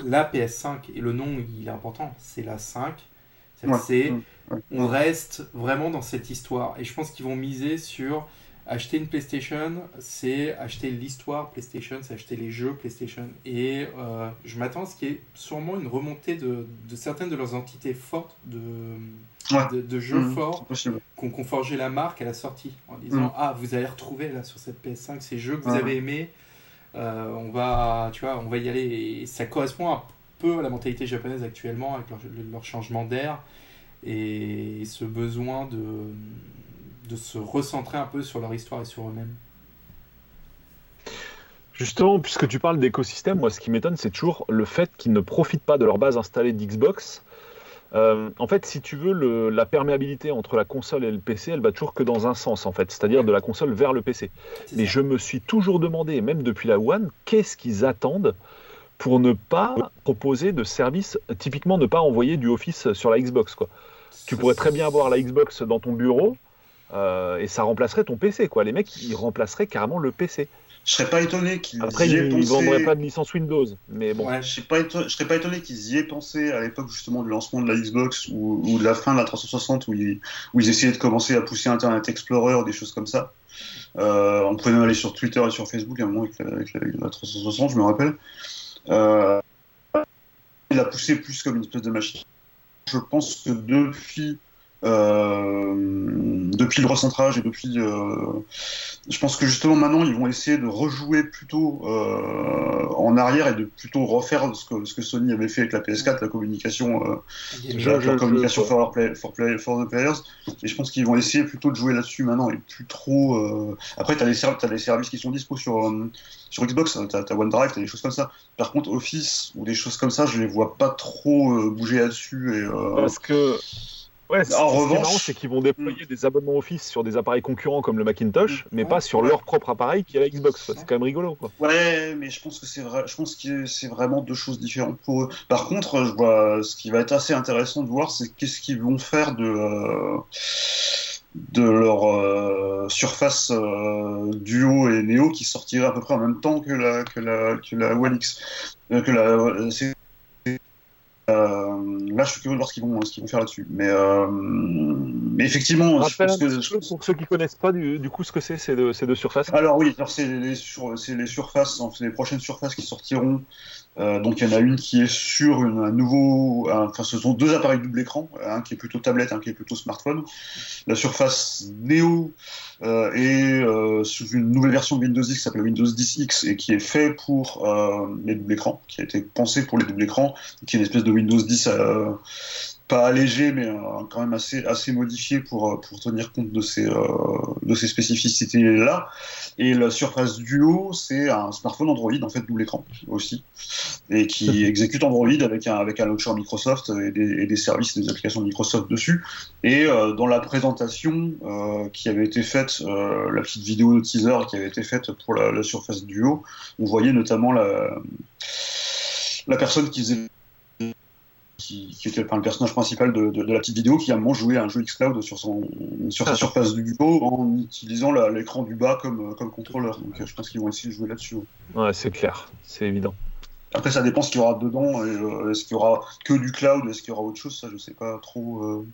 la PS5, et le nom il est important, c'est la 5. C'est, mm. on reste vraiment dans cette histoire. Et je pense qu'ils vont miser sur acheter une PlayStation, c'est acheter l'histoire PlayStation, c'est acheter les jeux PlayStation. Et euh, je m'attends à ce qu'il y ait sûrement une remontée de, certaines de leurs entités fortes de, de, jeux mm. forts qui ont forgé la marque à la sortie en disant mm. Ah, vous allez retrouver là sur cette PS5 ces jeux que vous avez aimés on va, tu vois, on va y aller. Ça correspond un peu à la mentalité japonaise actuellement avec leur, changement d'air et ce besoin de, de se recentrer un peu sur leur histoire et sur eux-mêmes. Justement, puisque tu parles d'écosystème, moi ce qui m'étonne, c'est toujours le fait qu'ils ne profitent pas de leur base installée d'Xbox Euh, en fait, si tu veux, le, la perméabilité entre la console et le PC, elle va toujours que dans un sens, en fait, c'est-à-dire de la console vers le PC. Mais je me suis toujours demandé, même depuis la One, qu'est-ce qu'ils attendent pour ne pas proposer de service, typiquement ne pas envoyer du Office sur la Xbox. Quoi. Tu pourrais très bien avoir la Xbox dans ton bureau euh, et ça remplacerait ton PC. Quoi. Les mecs, ils remplaceraient carrément le PC. Je serais pas étonné qu'ils Après, y ils aient ne pensé. vendraient pas de licence Windows. Mais bon. Ouais. Je serais pas éton- je serais pas étonné qu'ils y aient pensé à l'époque justement du lancement de la Xbox ou, ou de la fin de la 360 où ils, où ils essayaient de commencer à pousser Internet Explorer, des choses comme ça. Euh, on pouvait même aller sur Twitter et sur Facebook à un moment avec la, avec la- la 360, je me rappelle. Euh, il a poussé plus comme une espèce de machine. Je pense que depuis depuis le recentrage et depuis, euh, je pense que justement maintenant ils vont essayer de rejouer plutôt euh, en arrière et de plutôt refaire ce que, ce que Sony avait fait avec la PS4, la communication, euh, la, la communication for, play- for, play- for the players. Et je pense qu'ils vont essayer plutôt de jouer là-dessus maintenant et plus trop. euh, Après, t'as des, ser- t'as des services qui sont dispo sur euh, sur Xbox, hein, t'as t'as OneDrive, t'as des choses comme ça. Par contre, Office ou des choses comme ça, je les vois pas trop euh, bouger là-dessus. Et, euh, Parce que. Ouais, En revanche- c'est qu'ils vont déployer des abonnements Office sur des appareils concurrents comme le Macintosh, mais Ouais. pas sur Ouais. leur propre appareil qui est la Xbox. C'est quand même rigolo. Quoi. Ouais, mais je pense que c'est vrai. Je pense que c'est vraiment deux choses différentes pour eux. Par contre, je vois ce qui va être assez intéressant de voir, c'est qu'est-ce qu'ils vont faire de euh, de leur euh, surface euh, Duo et Neo qui sortirait à peu près en même temps que la que la que la One X. Euh, que la là, je suis curieux de voir ce qu'ils vont ce qu'ils vont faire là-dessus. Mais euh, mais effectivement, je pense que peu, pour ceux qui connaissent pas du, du coup ce que c'est ces deux, ces deux surfaces. alors oui, alors c'est les, sur- c'est les surfaces, les prochaines surfaces qui sortiront. Euh, donc il y en a une qui est sur une- un nouveau, un- enfin ce sont deux appareils double écran, un qui est plutôt tablette, un qui est plutôt smartphone. La surface Neo euh, est euh, sous une nouvelle version de Windows 10 qui s'appelle Windows 10X et qui est fait pour euh, les double écrans, qui a été pensé pour les double écrans, qui est une espèce de Windows 10 euh, pas allégé mais euh, quand même assez assez modifié pour euh, pour tenir compte de ces euh, de ces spécificités là. Et la Surface Duo, c'est un smartphone Android en fait double écran aussi, et qui exécute Android avec un avec un launcher Microsoft et des, et des services, des applications Microsoft dessus. Et euh, dans la présentation euh, qui avait été faite, euh, la petite vidéo de teaser qui avait été faite pour la, la Surface Duo, on voyait notamment la la personne qui faisait qui, qui était enfin, le personnage principal de, de, de la petite vidéo qui a un moment joué à un jeu xCloud sur, son, sur sa surface du Duo en utilisant l'écran du bas comme, comme contrôleur. Donc je pense qu'ils vont essayer de jouer là-dessus. ouais. Ouais, c'est clair, c'est évident. Après, ça dépend ce qu'il y aura dedans. euh, Est-ce qu'il y aura que du cloud Est-ce qu'il y aura autre chose Ça, je sais pas trop. euh.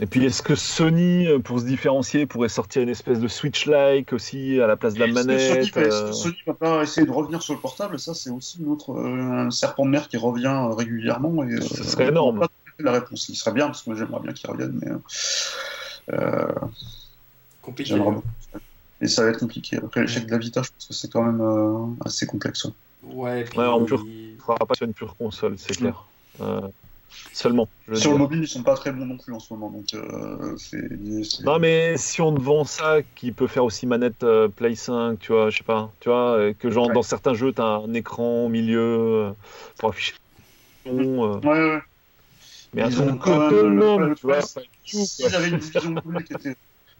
Et puis, est-ce que Sony, euh, pour se différencier, pourrait sortir une espèce de Switch-like aussi à la place de la Sony, manette va- est-ce euh, que Sony va pas essayer de revenir sur le portable? Ça, c'est aussi une autre, euh, un serpent de mer qui revient euh, régulièrement. Et, euh, Ce serait on énorme. pas La réponse, il serait bien parce que moi j'aimerais bien qu'il revienne, mais euh, Compliqué. j'aimerais beaucoup. Et ça va être compliqué. Après l'échec de la Vita, je pense que c'est quand même euh, assez complexe. ouais. Ouais, Il ne fera pas sur une pure console, c'est clair. Euh, seulement. Sur le mobile, ils sont pas très bons non plus en ce moment, donc euh, Non, mais si on te vend ça, qui peut faire aussi manette euh, Play 5, tu vois, je sais pas, tu vois, euh, que genre Ouais. dans certains jeux, t'as un écran au milieu euh, pour afficher. Ouais, ouais. mais un Ils ont quand même le tu vois. une qui était.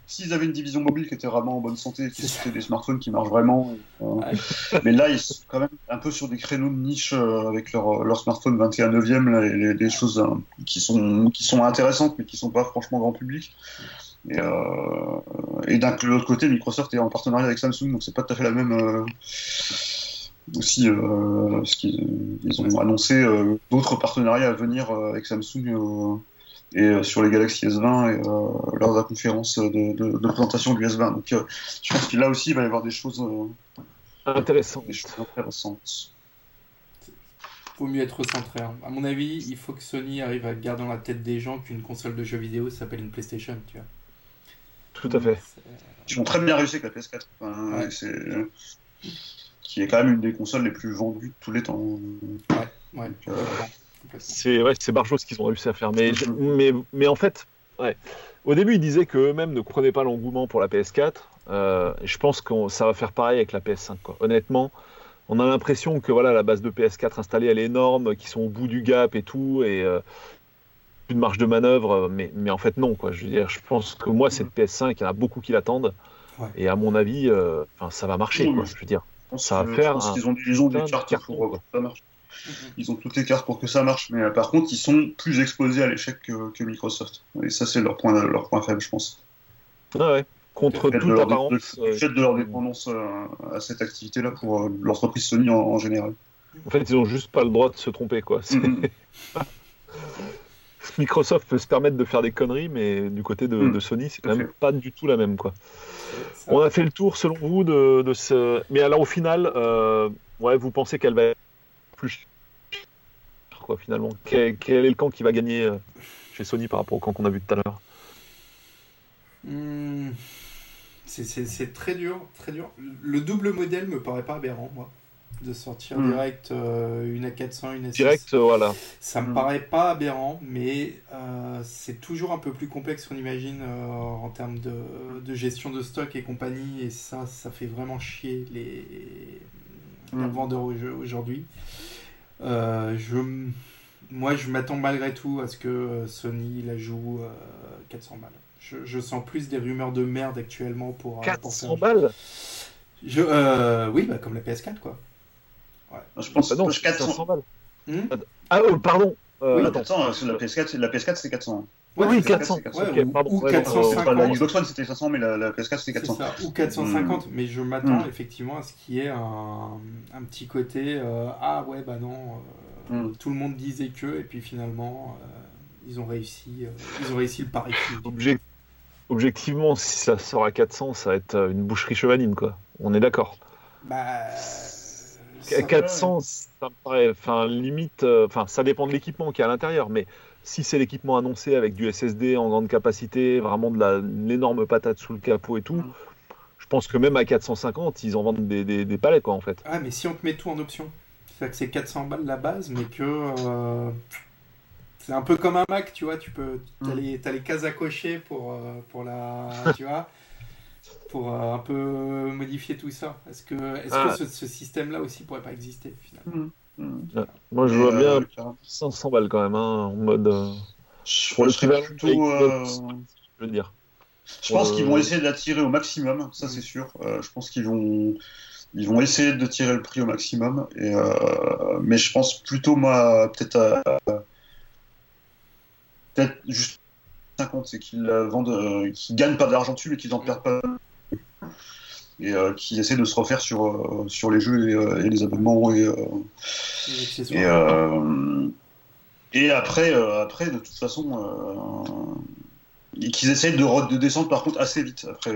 S'ils avaient une division mobile qui était vraiment en bonne santé, qui c'était des smartphones qui marchent vraiment. euh, Ouais. *laughs* Mais là, ils sont quand même un peu sur des créneaux de niche euh, avec leur, leur smartphone 21 neuvième, là, et les, les choses euh, qui, sont, qui sont intéressantes, mais qui sont pas franchement grand public. Et, euh, et d'un de l'autre côté, Microsoft est en partenariat avec Samsung, donc c'est pas tout à fait la même. euh, aussi, euh, ce qu'ils ils ont annoncé euh, d'autres partenariats à venir euh, avec Samsung euh, et euh, sur les Galaxy S20 et euh, lors de la conférence de, de- de présentation du S20. Donc, euh, je pense que là aussi, il va y avoir des choses, euh, Intéressant. des choses intéressantes. Vaut mieux être centré. hein. À mon avis, il faut que Sony arrive à garder dans la tête des gens qu'une console de jeux vidéo s'appelle une PlayStation, tu vois. Tout à fait. Ils ont très bien réussi avec la PS4. Enfin, Ouais. c'est, qui est quand même une des consoles les plus vendues de tous les temps. Ouais, euh, complètement, complètement. C'est ouais, c'est Barjot ce qu'ils ont réussi à faire. Mais, je- mais, mais en fait, ouais. au début, ils disaient qu'eux-mêmes ne comprenaient pas l'engouement pour la PS4. Euh, et je pense que ça va faire pareil avec la PS5. Quoi. Honnêtement, on a l'impression que voilà, la base de PS4 installée, elle est énorme, qu'ils sont au bout du gap et tout, et euh, une marge de manœuvre, mais, mais en fait non, quoi. Je veux dire, je pense que moi, cette PS5, il y en a beaucoup qui l'attendent, et à mon avis, euh, ça va marcher, quoi. Je veux dire, ça va faire. ils ont, ils ont des cartes pour que ça marche. Ils ont toutes les cartes pour que ça marche, mais par contre, ils sont plus exposés à l'échec que, Microsoft. Et ça, c'est leur point, leur point faible, je pense. Ah ouais contre toute apparence. Le fait de leur dépendance à cette activité-là pour l'entreprise Sony en, général. En fait, ils ont juste pas le droit de se tromper, quoi. Mm-hmm. *laughs* Microsoft peut se permettre de faire des conneries, mais du côté de, mm. Sony, c'est quand même pas du tout la même, quoi. On a fait le tour, selon vous, de, ce. Mais alors, au final, euh, ouais, vous pensez qu'elle va être plus quoi, finalement quel, est le camp qui va gagner euh, chez Sony par rapport au camp qu'on a vu tout à l'heure hmm. C'est très dur, très dur. Le double modèle me paraît pas aberrant, moi, de sortir hmm. direct euh, une A400, une A6. Direct, euh, voilà. Ça me hmm. paraît pas aberrant, mais euh, c'est toujours un peu plus complexe qu'on imagine en termes de, gestion de stock et compagnie, et ça, ça fait vraiment chier les, les vendeurs aujourd'hui. je moi, je m'attends malgré tout à ce que Sony la joue 400 balles. Je, sens plus des rumeurs de merde actuellement pour. 400 euh, balles? Je, euh, Oui, bah, comme la PS4, quoi. Ouais. Je pense que ah non, 400 balles. Hmm? Ah, oh, pardon. Euh, oui, 400, la PS4, la PS4 c'est 400. Ouais, oui, 400. 400. Okay, pardon. Ou 450. la Xbox One c'était 500, mais la, la PS4 c'était 400. Ça. Ou 450, mm. mais je m'attends mm. effectivement à ce qu'il y ait un, un petit côté euh, Ah ouais, bah non, euh, mm. tout le monde disait que, et puis finalement, euh, ils, ont réussi, ils ont réussi le pari. Objectif objectivement, si ça sort à 400, ça va être euh, une boucherie chevaline, quoi. On est d'accord. Bah. 400, ça me paraît, enfin, limite, euh, enfin, ça dépend de l'équipement qui est à l'intérieur, mais si c'est l'équipement annoncé avec du SSD en grande capacité, vraiment de l'énorme patate sous le capot et tout, mm. je pense que même à 450, ils en vendent des, des, palais, quoi, en fait. Ah, mais si on te met tout en option, c'est que c'est 400 balles la base, mais que. Euh, c'est un peu comme un Mac, tu vois, tu peux, as, mm. les, as les cases à cocher pour, euh, pour la, *laughs* tu vois, pour euh, un peu modifier tout ça. Est-ce que, est -ce, que ah. ce, système-là aussi pourrait pas exister finalement? Mm. Mm. Moi, je vois bien 500 euh, balles quand même, hein, en mode. je pour le plutôt, je veux dire. Je pense qu'ils vont essayer de la tirer au maximum, ça c'est sûr. je pense qu'ils vont ils vont essayer de tirer le prix au maximum. Et, mais je pense plutôt, moi, peut-être à, peut-être juste 50, c'est qu'ils vendent, euh, qu'ils gagnent pas d'argent dessus, mais qu'ils en perdent pas. Et euh, qui essaient de se refaire sur, euh, sur les jeux et, les abonnements. Et, et, après, après, de toute façon, qu'ils essayent de, de, descendre par contre assez vite. Après,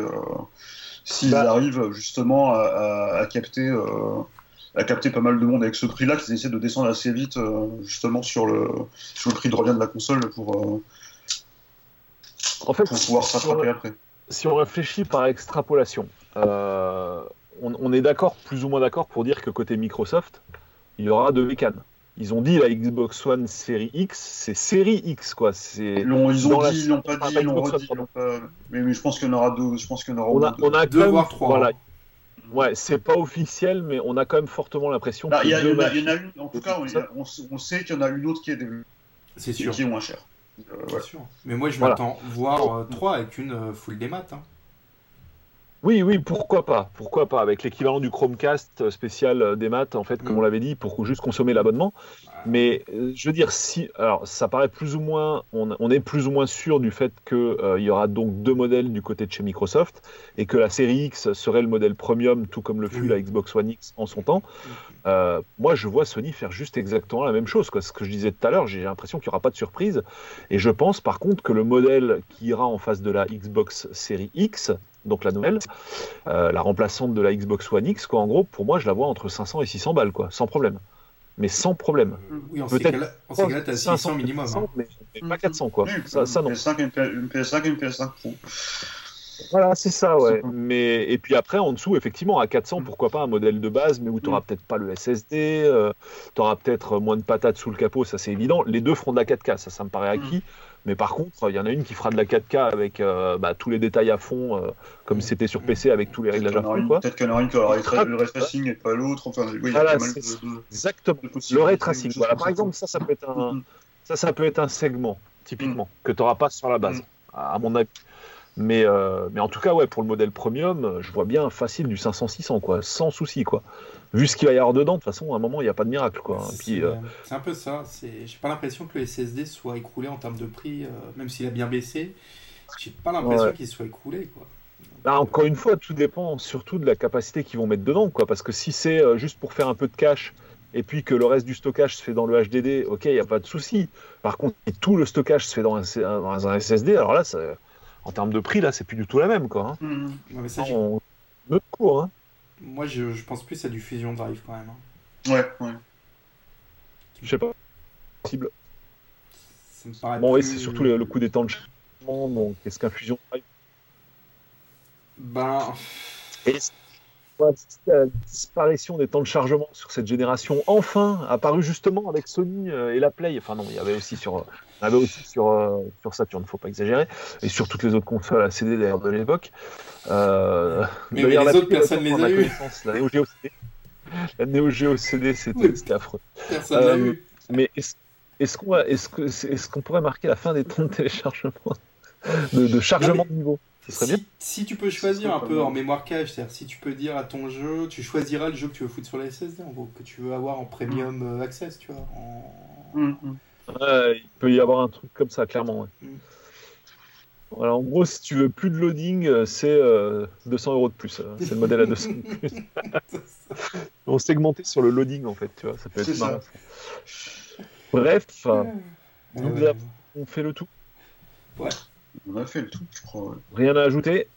s'ils bah. arrivent justement à, capter à capter pas mal de monde avec ce prix-là, qu'ils essaient de descendre assez vite euh, justement sur le, sur le prix de revient de la console pour, euh, en fait, pouvoir s'attraper après. Si on réfléchit par extrapolation, euh, on, est d'accord, plus ou moins d'accord, pour dire que côté Microsoft, il y aura deux mécanes. Ils ont dit la Xbox One série X, c'est série X quoi. C'est ils ont, ils ont dit, ils l'ont pas dit, ils l'ont redit. Mais, mais, je pense qu'il y en aura deux. Je pense qu'il y en aura on a, deux, on a deux voire trois. Voilà, Ouais, c'est pas officiel, mais on a quand même fortement l'impression bah, Il y, en a une, en tout cas, on, on sait qu'il y en a une autre qui est, C'est sûr. qui est moins chère. Euh, sûr. Mais moi, je m'attends voir euh, trois avec une euh, full des maths. Hein. Oui, oui, pourquoi pas, pourquoi pas, avec l'équivalent du Chromecast spécial des maths, en fait, comme mm. on l'avait dit, pour juste consommer l'abonnement. Mais euh, je veux dire, si, alors ça paraît plus ou moins, on, est plus ou moins sûr du fait qu'il euh, y aura donc deux modèles du côté de chez Microsoft et que la série X serait le modèle premium, tout comme le fut la Xbox One X en son temps. Euh, moi, je vois Sony faire juste exactement la même chose. Quoi. Ce que je disais tout à l'heure, j'ai l'impression qu'il n'y aura pas de surprise. Et je pense par contre que le modèle qui ira en face de la Xbox série X, donc la nouvelle, la remplaçante de la Xbox One X, quoi, en gros, pour moi, je la vois entre 500 et 600 balles, quoi, sans problème mais sans problème. Oui, en Peut-être cas-là, tu as 600 minimum. Hein. mais, pas 400, quoi. ça, ça, non. une PS5 et une PS5 Pro. Voilà, c'est ça, ouais. Mais, et puis après, en dessous, effectivement, à 400, pourquoi pas un modèle de base, mais où tu n'auras peut-être pas le SSD, tu auras peut-être moins de patates sous le capot, ça c'est évident. Les deux feront de la 4K, ça, ça me paraît acquis. Mais par contre, il y en a une qui fera de la 4K avec euh, bah, tous les détails à fond, euh, comme c'était sur PC avec tous les réglages à fond. Peut-être qu'il y en aura une qui aura le ray tracing et pas l'autre. Enfin, oui, voilà, exactement. Le ray tracing. Voilà. Par exemple, ça, ça peut être un, mm-hmm. ça, ça peut être un segment, typiquement, mm. que tu n'auras pas sur la base, mm. à mon avis. Mais, euh, mais en tout cas, ouais, pour le modèle premium, je vois bien facile du 500-600, quoi, sans souci, quoi vu ce qu'il va y avoir dedans, de toute façon, à un moment, il n'y a pas de miracle. quoi. Euh, c'est un peu ça. J'ai pas l'impression que le SSD soit écroulé en termes de prix, euh, même s'il a bien baissé. J'ai pas l'impression qu'il soit écroulé. Quoi. Bah, encore une fois, tout dépend surtout de la capacité qu'ils vont mettre dedans. Quoi, parce que si c'est euh, juste pour faire un peu de cache et puis que le reste du stockage se fait dans le HDD, ok, il n'y a pas de souci. Par contre, si tout le stockage se fait dans un, dans un SSD, alors là, en termes de prix, là, c'est plus du tout la même. Quoi, hein. mmh. mais ça, on... Notre cours, hein. Moi, je, je, pense plus à du Fusion Drive quand même. Hein. Ouais, ouais. Je sais pas. Possible. Ça me paraît bon, oui, c'est surtout le, coup des temps de chargement. Donc, qu'est-ce qu'un Fusion Drive Ben. Et la disparition des temps de chargement sur cette génération, enfin, apparue justement avec Sony euh, et la Play. Enfin, non, il y avait aussi sur, il y avait aussi sur, euh, sur Saturn, faut pas exagérer, et sur toutes les autres consoles à CD d'ailleurs de l'époque. Euh, mais, les autres, personne les a eu. La Neo Geo CD, la Neo Geo CD c'était affreux. Personne l'a eu. Mais est-ce qu'on est pourrait marquer la fin des temps de téléchargement, de, de chargement de niveau si, tu peux choisir un peu en mémoire cache, c'est-à-dire si tu peux dire à ton jeu, tu choisiras le jeu que tu veux foutre sur la SSD, en gros, que tu veux avoir en premium mm. euh, access, tu vois. Mm, mm. il peut y avoir un truc comme ça, clairement. en gros, si tu veux plus de loading, euh, c'est 200 euh, euros de plus. C'est le modèle à 200 de plus. *laughs* On segmenté sur le loading, en fait, tu vois. Ça peut être marrant. Bref, on fait le tout. Ouais. On a fait le tout, je crois. Rien à ajouter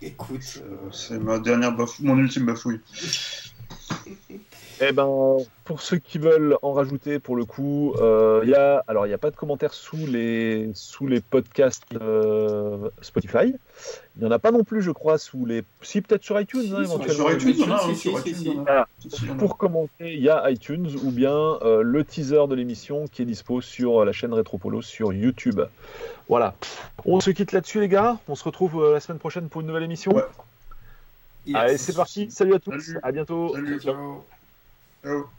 Écoute. Euh, c'est ma dernière bafouille, mon ultime bafouille. *laughs* Eh ben, pour ceux qui veulent en rajouter, pour le coup, euh, il y a, alors il n'y a pas de commentaires sous les sous les podcasts euh, Spotify. Il n'y en a pas non plus, je crois, sous les. Si peut-être sur iTunes, hein, éventuellement. Sur iTunes, Pour commenter, il y a iTunes ou bien euh, le teaser de l'émission qui est dispo sur la chaîne Retropolo sur YouTube. Voilà. On se quitte là-dessus, les gars. On se retrouve la semaine prochaine pour une nouvelle émission. Allez, c'est parti. Salut à tous. À bientôt. Salut, ciao. Oh.